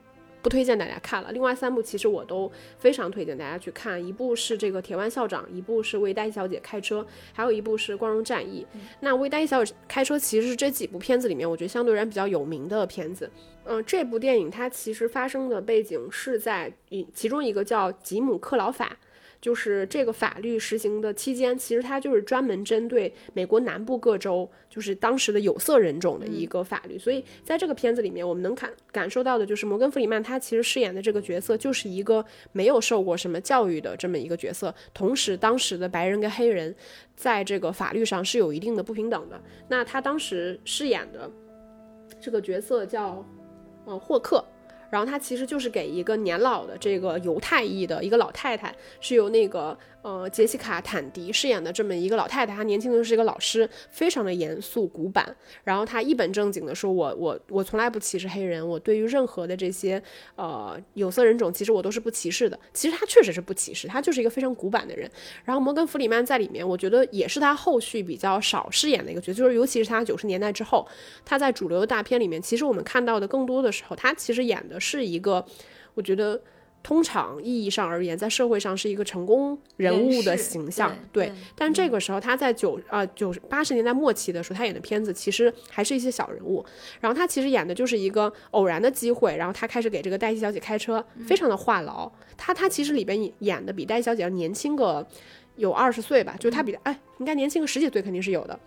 不推荐大家看了。另外三部其实我都非常推荐大家去看，一部是这个《铁腕校长》，一部是《为黛西小姐开车》，还有一部是《光荣战役》。那《为黛西小姐开车》其实是这几部片子里面我觉得相对而言比较有名的片子。嗯、这部电影它其实发生的背景是在一其中一个叫吉姆克劳法。就是这个法律实行的期间，其实它就是专门针对美国南部各州，就是当时的有色人种的一个法律。所以在这个片子里面，我们能感感受到的就是摩根弗里曼他其实饰演的这个角色就是一个没有受过什么教育的这么一个角色。同时，当时的白人跟黑人在这个法律上是有一定的不平等的。那他当时饰演的这个角色叫呃霍克。然后他其实就是给一个年老的这个犹太裔的一个老太太，是由那个呃杰西卡坦迪饰演的这么一个老太太。她年轻的时候是一个老师，非常的严肃古板。然后她一本正经的说：“我我我从来不歧视黑人，我对于任何的这些呃有色人种，其实我都是不歧视的。”其实她确实是不歧视，她就是一个非常古板的人。然后摩根弗里曼在里面，我觉得也是他后续比较少饰演的一个角色，就是尤其是他九十年代之后，他在主流的大片里面，其实我们看到的更多的时候，他其实演的是一个，我觉得通常意义上而言，在社会上是一个成功人物的形象，对对。但这个时候他在九啊九八十年代末期的时候，他演的片子其实还是一些小人物，然后他其实演的就是一个偶然的机会，然后他开始给这个黛西小姐开车，非常的话痨。他他其实里边演的比黛西小姐要年轻个有二十岁吧，就是他比哎应该年轻个十几岁肯定是有的。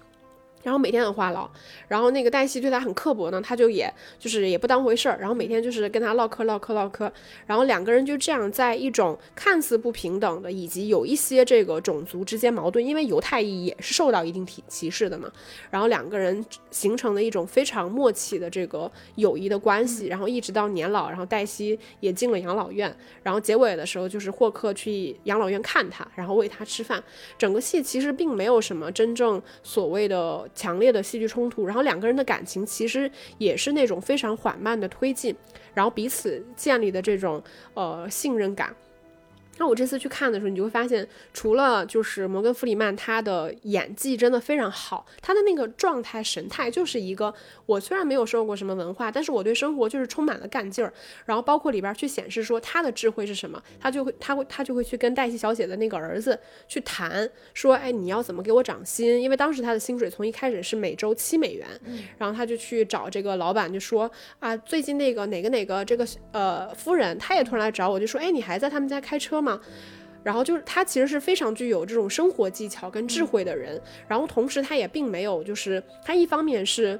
然后每天很话痨，然后那个黛西对他很刻薄呢，他就也就是也不当回事儿，然后每天就是跟他唠嗑唠嗑唠嗑，然后两个人就这样在一种看似不平等的，以及有一些这个种族之间矛盾，因为犹太裔也是受到一定歧歧视的嘛，然后两个人形成了一种非常默契的这个友谊的关系，然后一直到年老，然后黛西也进了养老院，然后结尾的时候就是霍克去养老院看他，然后喂他吃饭，整个戏其实并没有什么真正所谓的强烈的戏剧冲突，然后两个人的感情其实也是那种非常缓慢的推进，然后彼此建立的这种呃信任感。那我这次去看的时候，你就会发现，除了就是摩根·弗里曼，他的演技真的非常好，他的那个状态神态就是一个，我虽然没有受过什么文化，但是我对生活就是充满了干劲儿。然后包括里边去显示说他的智慧是什么，他就会他会他就会去跟黛西小姐的那个儿子去谈，说，哎，你要怎么给我涨薪？因为当时他的薪水从一开始是每周七美元，然后他就去找这个老板，就说，啊，最近那个哪个哪个这个呃夫人，他也突然来找我，就说，哎，你还在他们家开车？吗？然后就是他其实是非常具有这种生活技巧跟智慧的人，然后同时他也并没有就是他一方面是。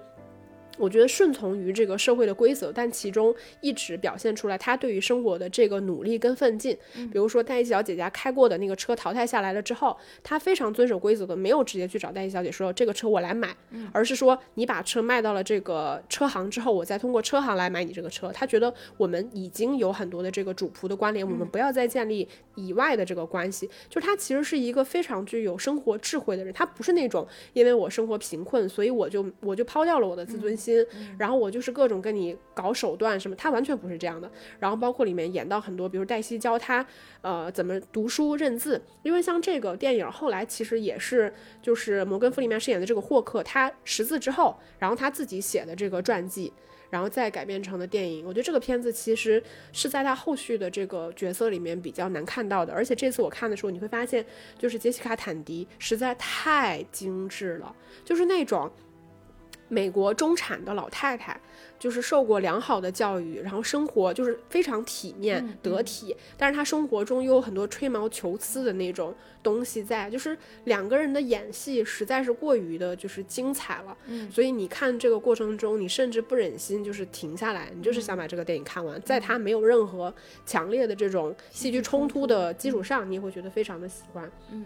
我觉得顺从于这个社会的规则，但其中一直表现出来他对于生活的这个努力跟奋进。比如说黛西小姐家开过的那个车淘汰下来了之后，他非常遵守规则的，没有直接去找黛西小姐说这个车我来买，而是说你把车卖到了这个车行之后，我再通过车行来买你这个车。他觉得我们已经有很多的这个主仆的关联，我们不要再建立以外的这个关系。就是他其实是一个非常具有生活智慧的人，他不是那种因为我生活贫困，所以我就我就抛掉了我的自尊心。心，然后我就是各种跟你搞手段什么，他完全不是这样的。然后包括里面演到很多，比如黛西教他，呃，怎么读书认字。因为像这个电影后来其实也是，就是摩根·弗里曼饰演的这个霍克，他识字之后，然后他自己写的这个传记，然后再改编成的电影。我觉得这个片子其实是在他后续的这个角色里面比较难看到的。而且这次我看的时候，你会发现，就是杰西卡·坦迪实在太精致了，就是那种。美国中产的老太太，就是受过良好的教育，然后生活就是非常体面得体，但是她生活中又有很多吹毛求疵的那种东西在，就是两个人的演戏实在是过于的，就是精彩了。嗯，所以你看这个过程中，你甚至不忍心就是停下来，你就是想把这个电影看完，在它没有任何强烈的这种戏剧冲突的基础上，你也会觉得非常的喜欢。嗯，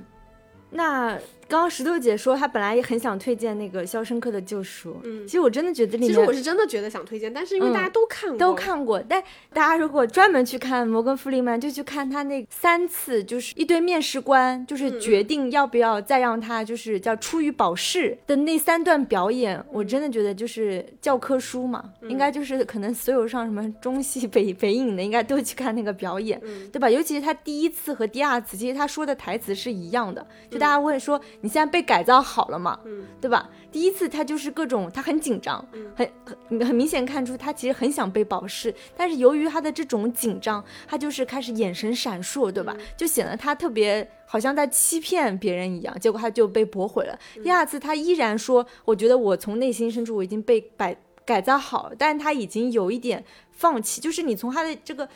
那。刚刚石头姐说，她本来也很想推荐那个《肖申克的救赎》。嗯，其实我真的觉得里面，其实我是真的觉得想推荐，但是因为大家都看过，都看过。但大家如果专门去看摩根·弗里曼，就去看他那三次，就是一堆面试官，就是决定要不要再让他，就是叫出于保释的那三段表演，我真的觉得就是教科书嘛，应该就是可能所有上什么中戏、北北影的，应该都去看那个表演，对吧？尤其是他第一次和第二次，其实他说的台词是一样的，就大家问说。你现在被改造好了嘛？嗯，对吧？第一次他就是各种，他很紧张，很很很明显看出他其实很想被保释，但是由于他的这种紧张，他就是开始眼神闪烁，对吧？就显得他特别好像在欺骗别人一样，结果他就被驳回了。第二次他依然说，我觉得我从内心深处我已经被改改造好了，但是他已经有一点放弃，就是你从他的这个。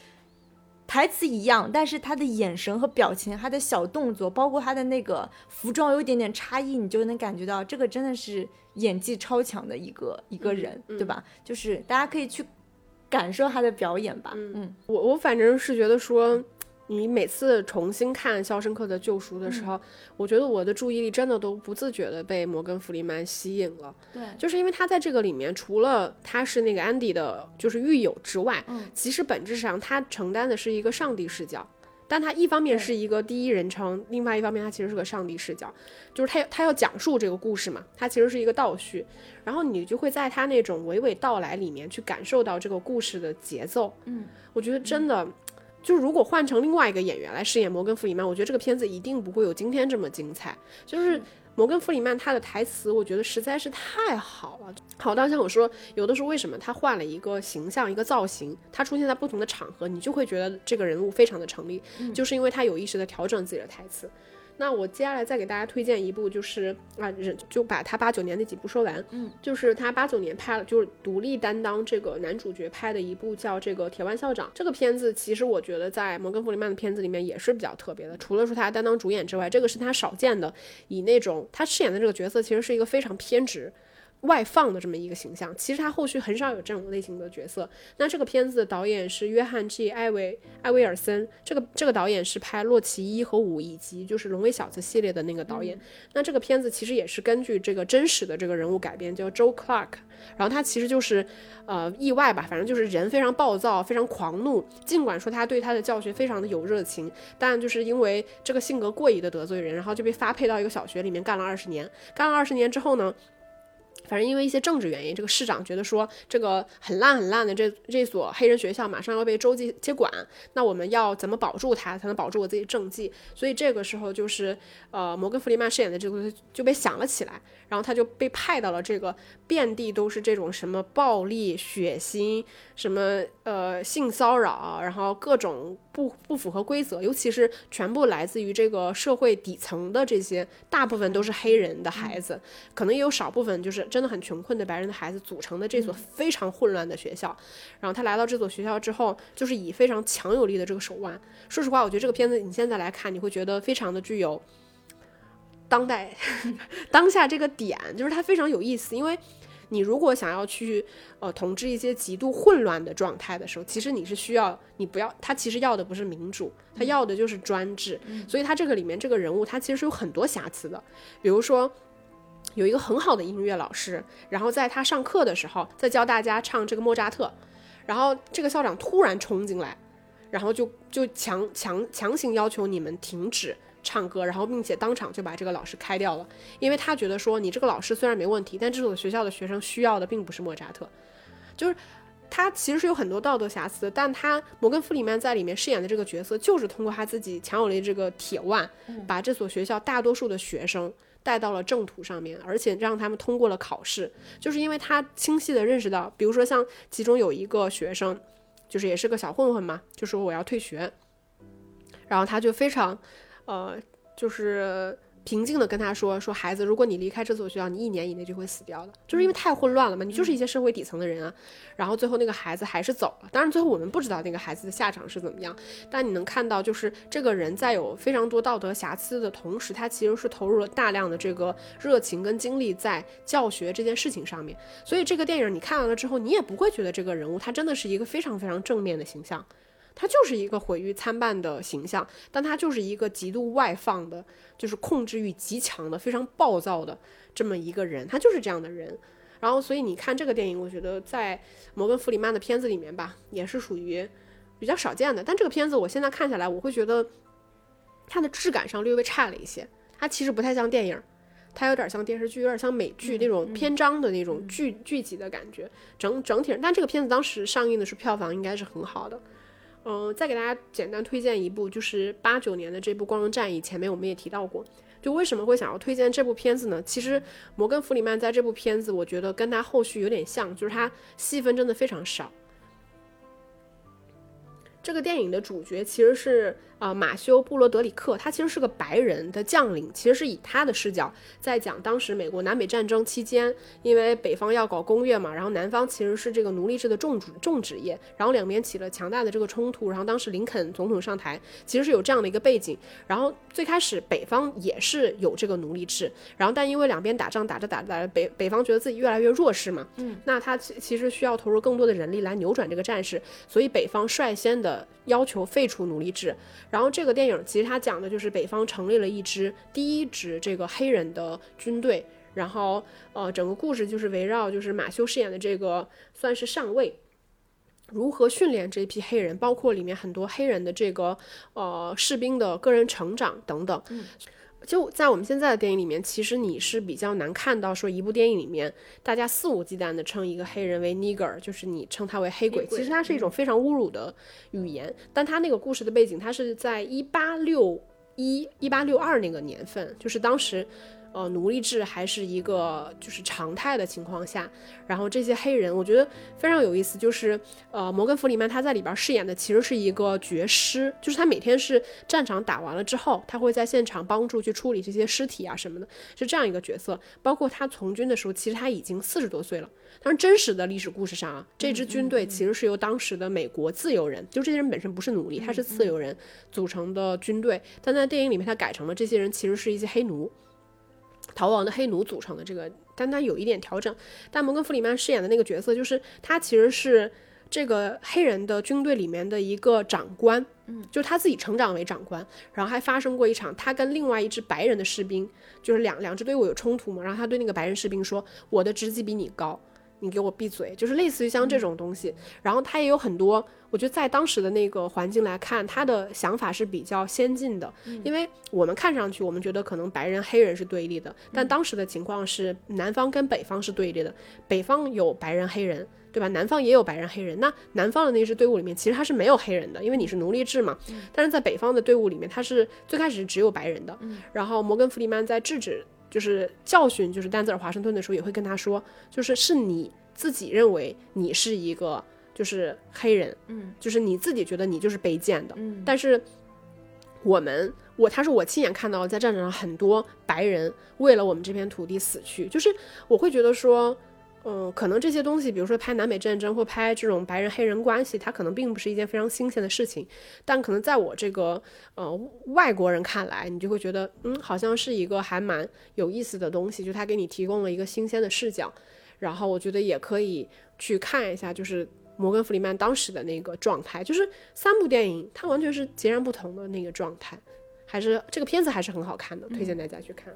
台词一样，但是他的眼神和表情，他的小动作，包括他的那个服装有一点点差异，你就能感觉到这个真的是演技超强的一个一个人，对吧？就是大家可以去感受他的表演吧。嗯，我我反正是觉得说。你每次重新看《肖申克的救赎》的时候，我觉得我的注意力真的都不自觉的被摩根·弗里曼吸引了。对，就是因为他在这个里面，除了他是那个安迪的，就是狱友之外，嗯，其实本质上他承担的是一个上帝视角。但他一方面是一个第一人称，另外一方面他其实是个上帝视角，就是他他要讲述这个故事嘛，他其实是一个倒叙，然后你就会在他那种娓娓道来里面去感受到这个故事的节奏。嗯，我觉得真的。就是如果换成另外一个演员来饰演摩根·弗里曼，我觉得这个片子一定不会有今天这么精彩。就是摩根·弗里曼他的台词，我觉得实在是太好了，好到像我说，有的时候为什么他换了一个形象、一个造型，他出现在不同的场合，你就会觉得这个人物非常的成立，就是因为他有意识的调整自己的台词。那我接下来再给大家推荐一部，就是啊，人就把他八九年那几部说完。嗯，就是他八九年拍了，就是独立担当这个男主角拍的一部叫这个《铁腕校长》。这个片子其实我觉得在摩根·弗里曼的片子里面也是比较特别的，除了说他担当主演之外，这个是他少见的以那种他饰演的这个角色其实是一个非常偏执。外放的这么一个形象，其实他后续很少有这种类型的角色。那这个片子的导演是约翰 ·G· 艾维艾威尔森，这个这个导演是拍《洛奇一》和五以及就是《龙威小子》系列的那个导演。那这个片子其实也是根据这个真实的这个人物改编，叫 Joe Clark。然后他其实就是，呃，意外吧，反正就是人非常暴躁，非常狂怒。尽管说他对他的教学非常的有热情，但就是因为这个性格过于的得罪人，然后就被发配到一个小学里面干了二十年。干了二十年之后呢？反正因为一些政治原因，这个市长觉得说这个很烂很烂的这这所黑人学校马上要被州际接管，那我们要怎么保住它，才能保住我自己政绩？所以这个时候就是呃摩根弗里曼饰演的这个就被想了起来，然后他就被派到了这个遍地都是这种什么暴力、血腥、什么呃性骚扰，然后各种不不符合规则，尤其是全部来自于这个社会底层的这些，大部分都是黑人的孩子，可能也有少部分就是真的很穷困的白人的孩子组成的这所非常混乱的学校。然后他来到这所学校之后，就是以非常强有力的这个手腕。说实话，我觉得这个片子你现在来看，你会觉得非常的具有当代 *laughs* 当下这个点，就是它非常有意思。因为你如果想要去呃统治一些极度混乱的状态的时候，其实你是需要你不要他其实要的不是民主，他要的就是专制。所以他这个里面这个人物他其实是有很多瑕疵的，比如说。有一个很好的音乐老师，然后在他上课的时候，在教大家唱这个莫扎特，然后这个校长突然冲进来，然后就就强强强行要求你们停止唱歌，然后并且当场就把这个老师开掉了，因为他觉得说你这个老师虽然没问题，但这所学校的学生需要的并不是莫扎特，就是他其实是有很多道德瑕疵，但他摩根弗里曼在里面饰演的这个角色，就是通过他自己强有力这个铁腕，把这所学校大多数的学生。带到了正途上面，而且让他们通过了考试，就是因为他清晰的认识到，比如说像其中有一个学生，就是也是个小混混嘛，就说我要退学，然后他就非常，呃，就是。平静的跟他说：“说孩子，如果你离开这所学校，你一年以内就会死掉的，就是因为太混乱了嘛。你就是一些社会底层的人啊。然后最后那个孩子还是走了。当然最后我们不知道那个孩子的下场是怎么样，但你能看到，就是这个人在有非常多道德瑕疵的同时，他其实是投入了大量的这个热情跟精力在教学这件事情上面。所以这个电影你看完了之后，你也不会觉得这个人物他真的是一个非常非常正面的形象。”他就是一个毁誉参半的形象，但他就是一个极度外放的，就是控制欲极强的、非常暴躁的这么一个人，他就是这样的人。然后，所以你看这个电影，我觉得在摩根·弗里曼的片子里面吧，也是属于比较少见的。但这个片子我现在看下来，我会觉得它的质感上略微差了一些。它其实不太像电影，它有点像电视剧，有点像美剧那种篇章的那种剧剧集的感觉。整整体，但这个片子当时上映的是票房应该是很好的。嗯，再给大家简单推荐一部，就是八九年的这部《光荣战役》。前面我们也提到过，就为什么会想要推荐这部片子呢？其实摩根·弗里曼在这部片子，我觉得跟他后续有点像，就是他戏份真的非常少。这个电影的主角其实是。啊，马修·布罗德里克，他其实是个白人的将领，其实是以他的视角在讲当时美国南北战争期间，因为北方要搞工业嘛，然后南方其实是这个奴隶制的种植种植业，然后两边起了强大的这个冲突，然后当时林肯总统上台，其实是有这样的一个背景，然后最开始北方也是有这个奴隶制，然后但因为两边打仗打着打着打着，北北方觉得自己越来越弱势嘛，嗯，那他其其实需要投入更多的人力来扭转这个战事，所以北方率先的要求废除奴隶制。然后这个电影其实它讲的就是北方成立了一支第一支这个黑人的军队，然后呃整个故事就是围绕就是马修饰演的这个算是上尉，如何训练这批黑人，包括里面很多黑人的这个呃士兵的个人成长等等。就在我们现在的电影里面，其实你是比较难看到说一部电影里面大家肆无忌惮的称一个黑人为 nigger，就是你称他为黑鬼，其实它是一种非常侮辱的语言。但他那个故事的背景，它是在一八六一、一八六二那个年份，就是当时。呃，奴隶制还是一个就是常态的情况下，然后这些黑人，我觉得非常有意思，就是呃，摩根·弗里曼他在里边饰演的其实是一个绝尸，就是他每天是战场打完了之后，他会在现场帮助去处理这些尸体啊什么的，是这样一个角色。包括他从军的时候，其实他已经四十多岁了。当然，真实的历史故事上啊，这支军队其实是由当时的美国自由人，就这些人本身不是奴隶，他是自由人组成的军队，但在电影里面他改成了这些人其实是一些黑奴。逃亡的黑奴组成的这个，但他有一点调整。但摩根·弗里曼饰演的那个角色，就是他其实是这个黑人的军队里面的一个长官，嗯，就他自己成长为长官，然后还发生过一场他跟另外一支白人的士兵，就是两两支队伍有冲突嘛，然后他对那个白人士兵说：“我的职级比你高，你给我闭嘴，就是类似于像这种东西。然后他也有很多，我觉得在当时的那个环境来看，他的想法是比较先进的，因为我们看上去我们觉得可能白人黑人是对立的，但当时的情况是南方跟北方是对立的，北方有白人黑人。对吧？南方也有白人黑人，那南方的那支队伍里面其实他是没有黑人的，因为你是奴隶制嘛。但是在北方的队伍里面，他是最开始只有白人的。然后摩根弗里曼在制止，就是教训，就是丹泽尔华盛顿的时候，也会跟他说，就是是你自己认为你是一个就是黑人，嗯，就是你自己觉得你就是卑贱的。嗯但是我们，我他说我亲眼看到在战场上很多白人为了我们这片土地死去，就是我会觉得说。嗯，可能这些东西，比如说拍南北战争或拍这种白人黑人关系，它可能并不是一件非常新鲜的事情，但可能在我这个呃外国人看来，你就会觉得，嗯，好像是一个还蛮有意思的东西，就它给你提供了一个新鲜的视角，然后我觉得也可以去看一下，就是摩根弗里曼当时的那个状态，就是三部电影，它完全是截然不同的那个状态，还是这个片子还是很好看的，推荐大家去看。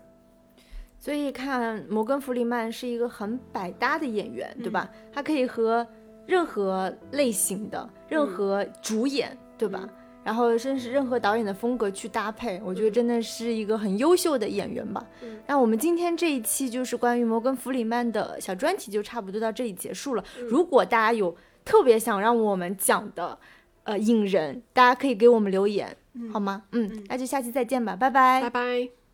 所以看摩根弗里曼是一个很百搭的演员，对吧？他可以和任何类型的、任何主演，对吧？然后甚至任何导演的风格去搭配，我觉得真的是一个很优秀的演员吧。嗯那我们今天这一期就是关于摩根弗里曼的小专题，就差不多到这里结束了。如果大家有特别想让我们讲的，呃，影人，大家可以给我们留言，好吗？嗯，那就下期再见吧，拜拜拜拜。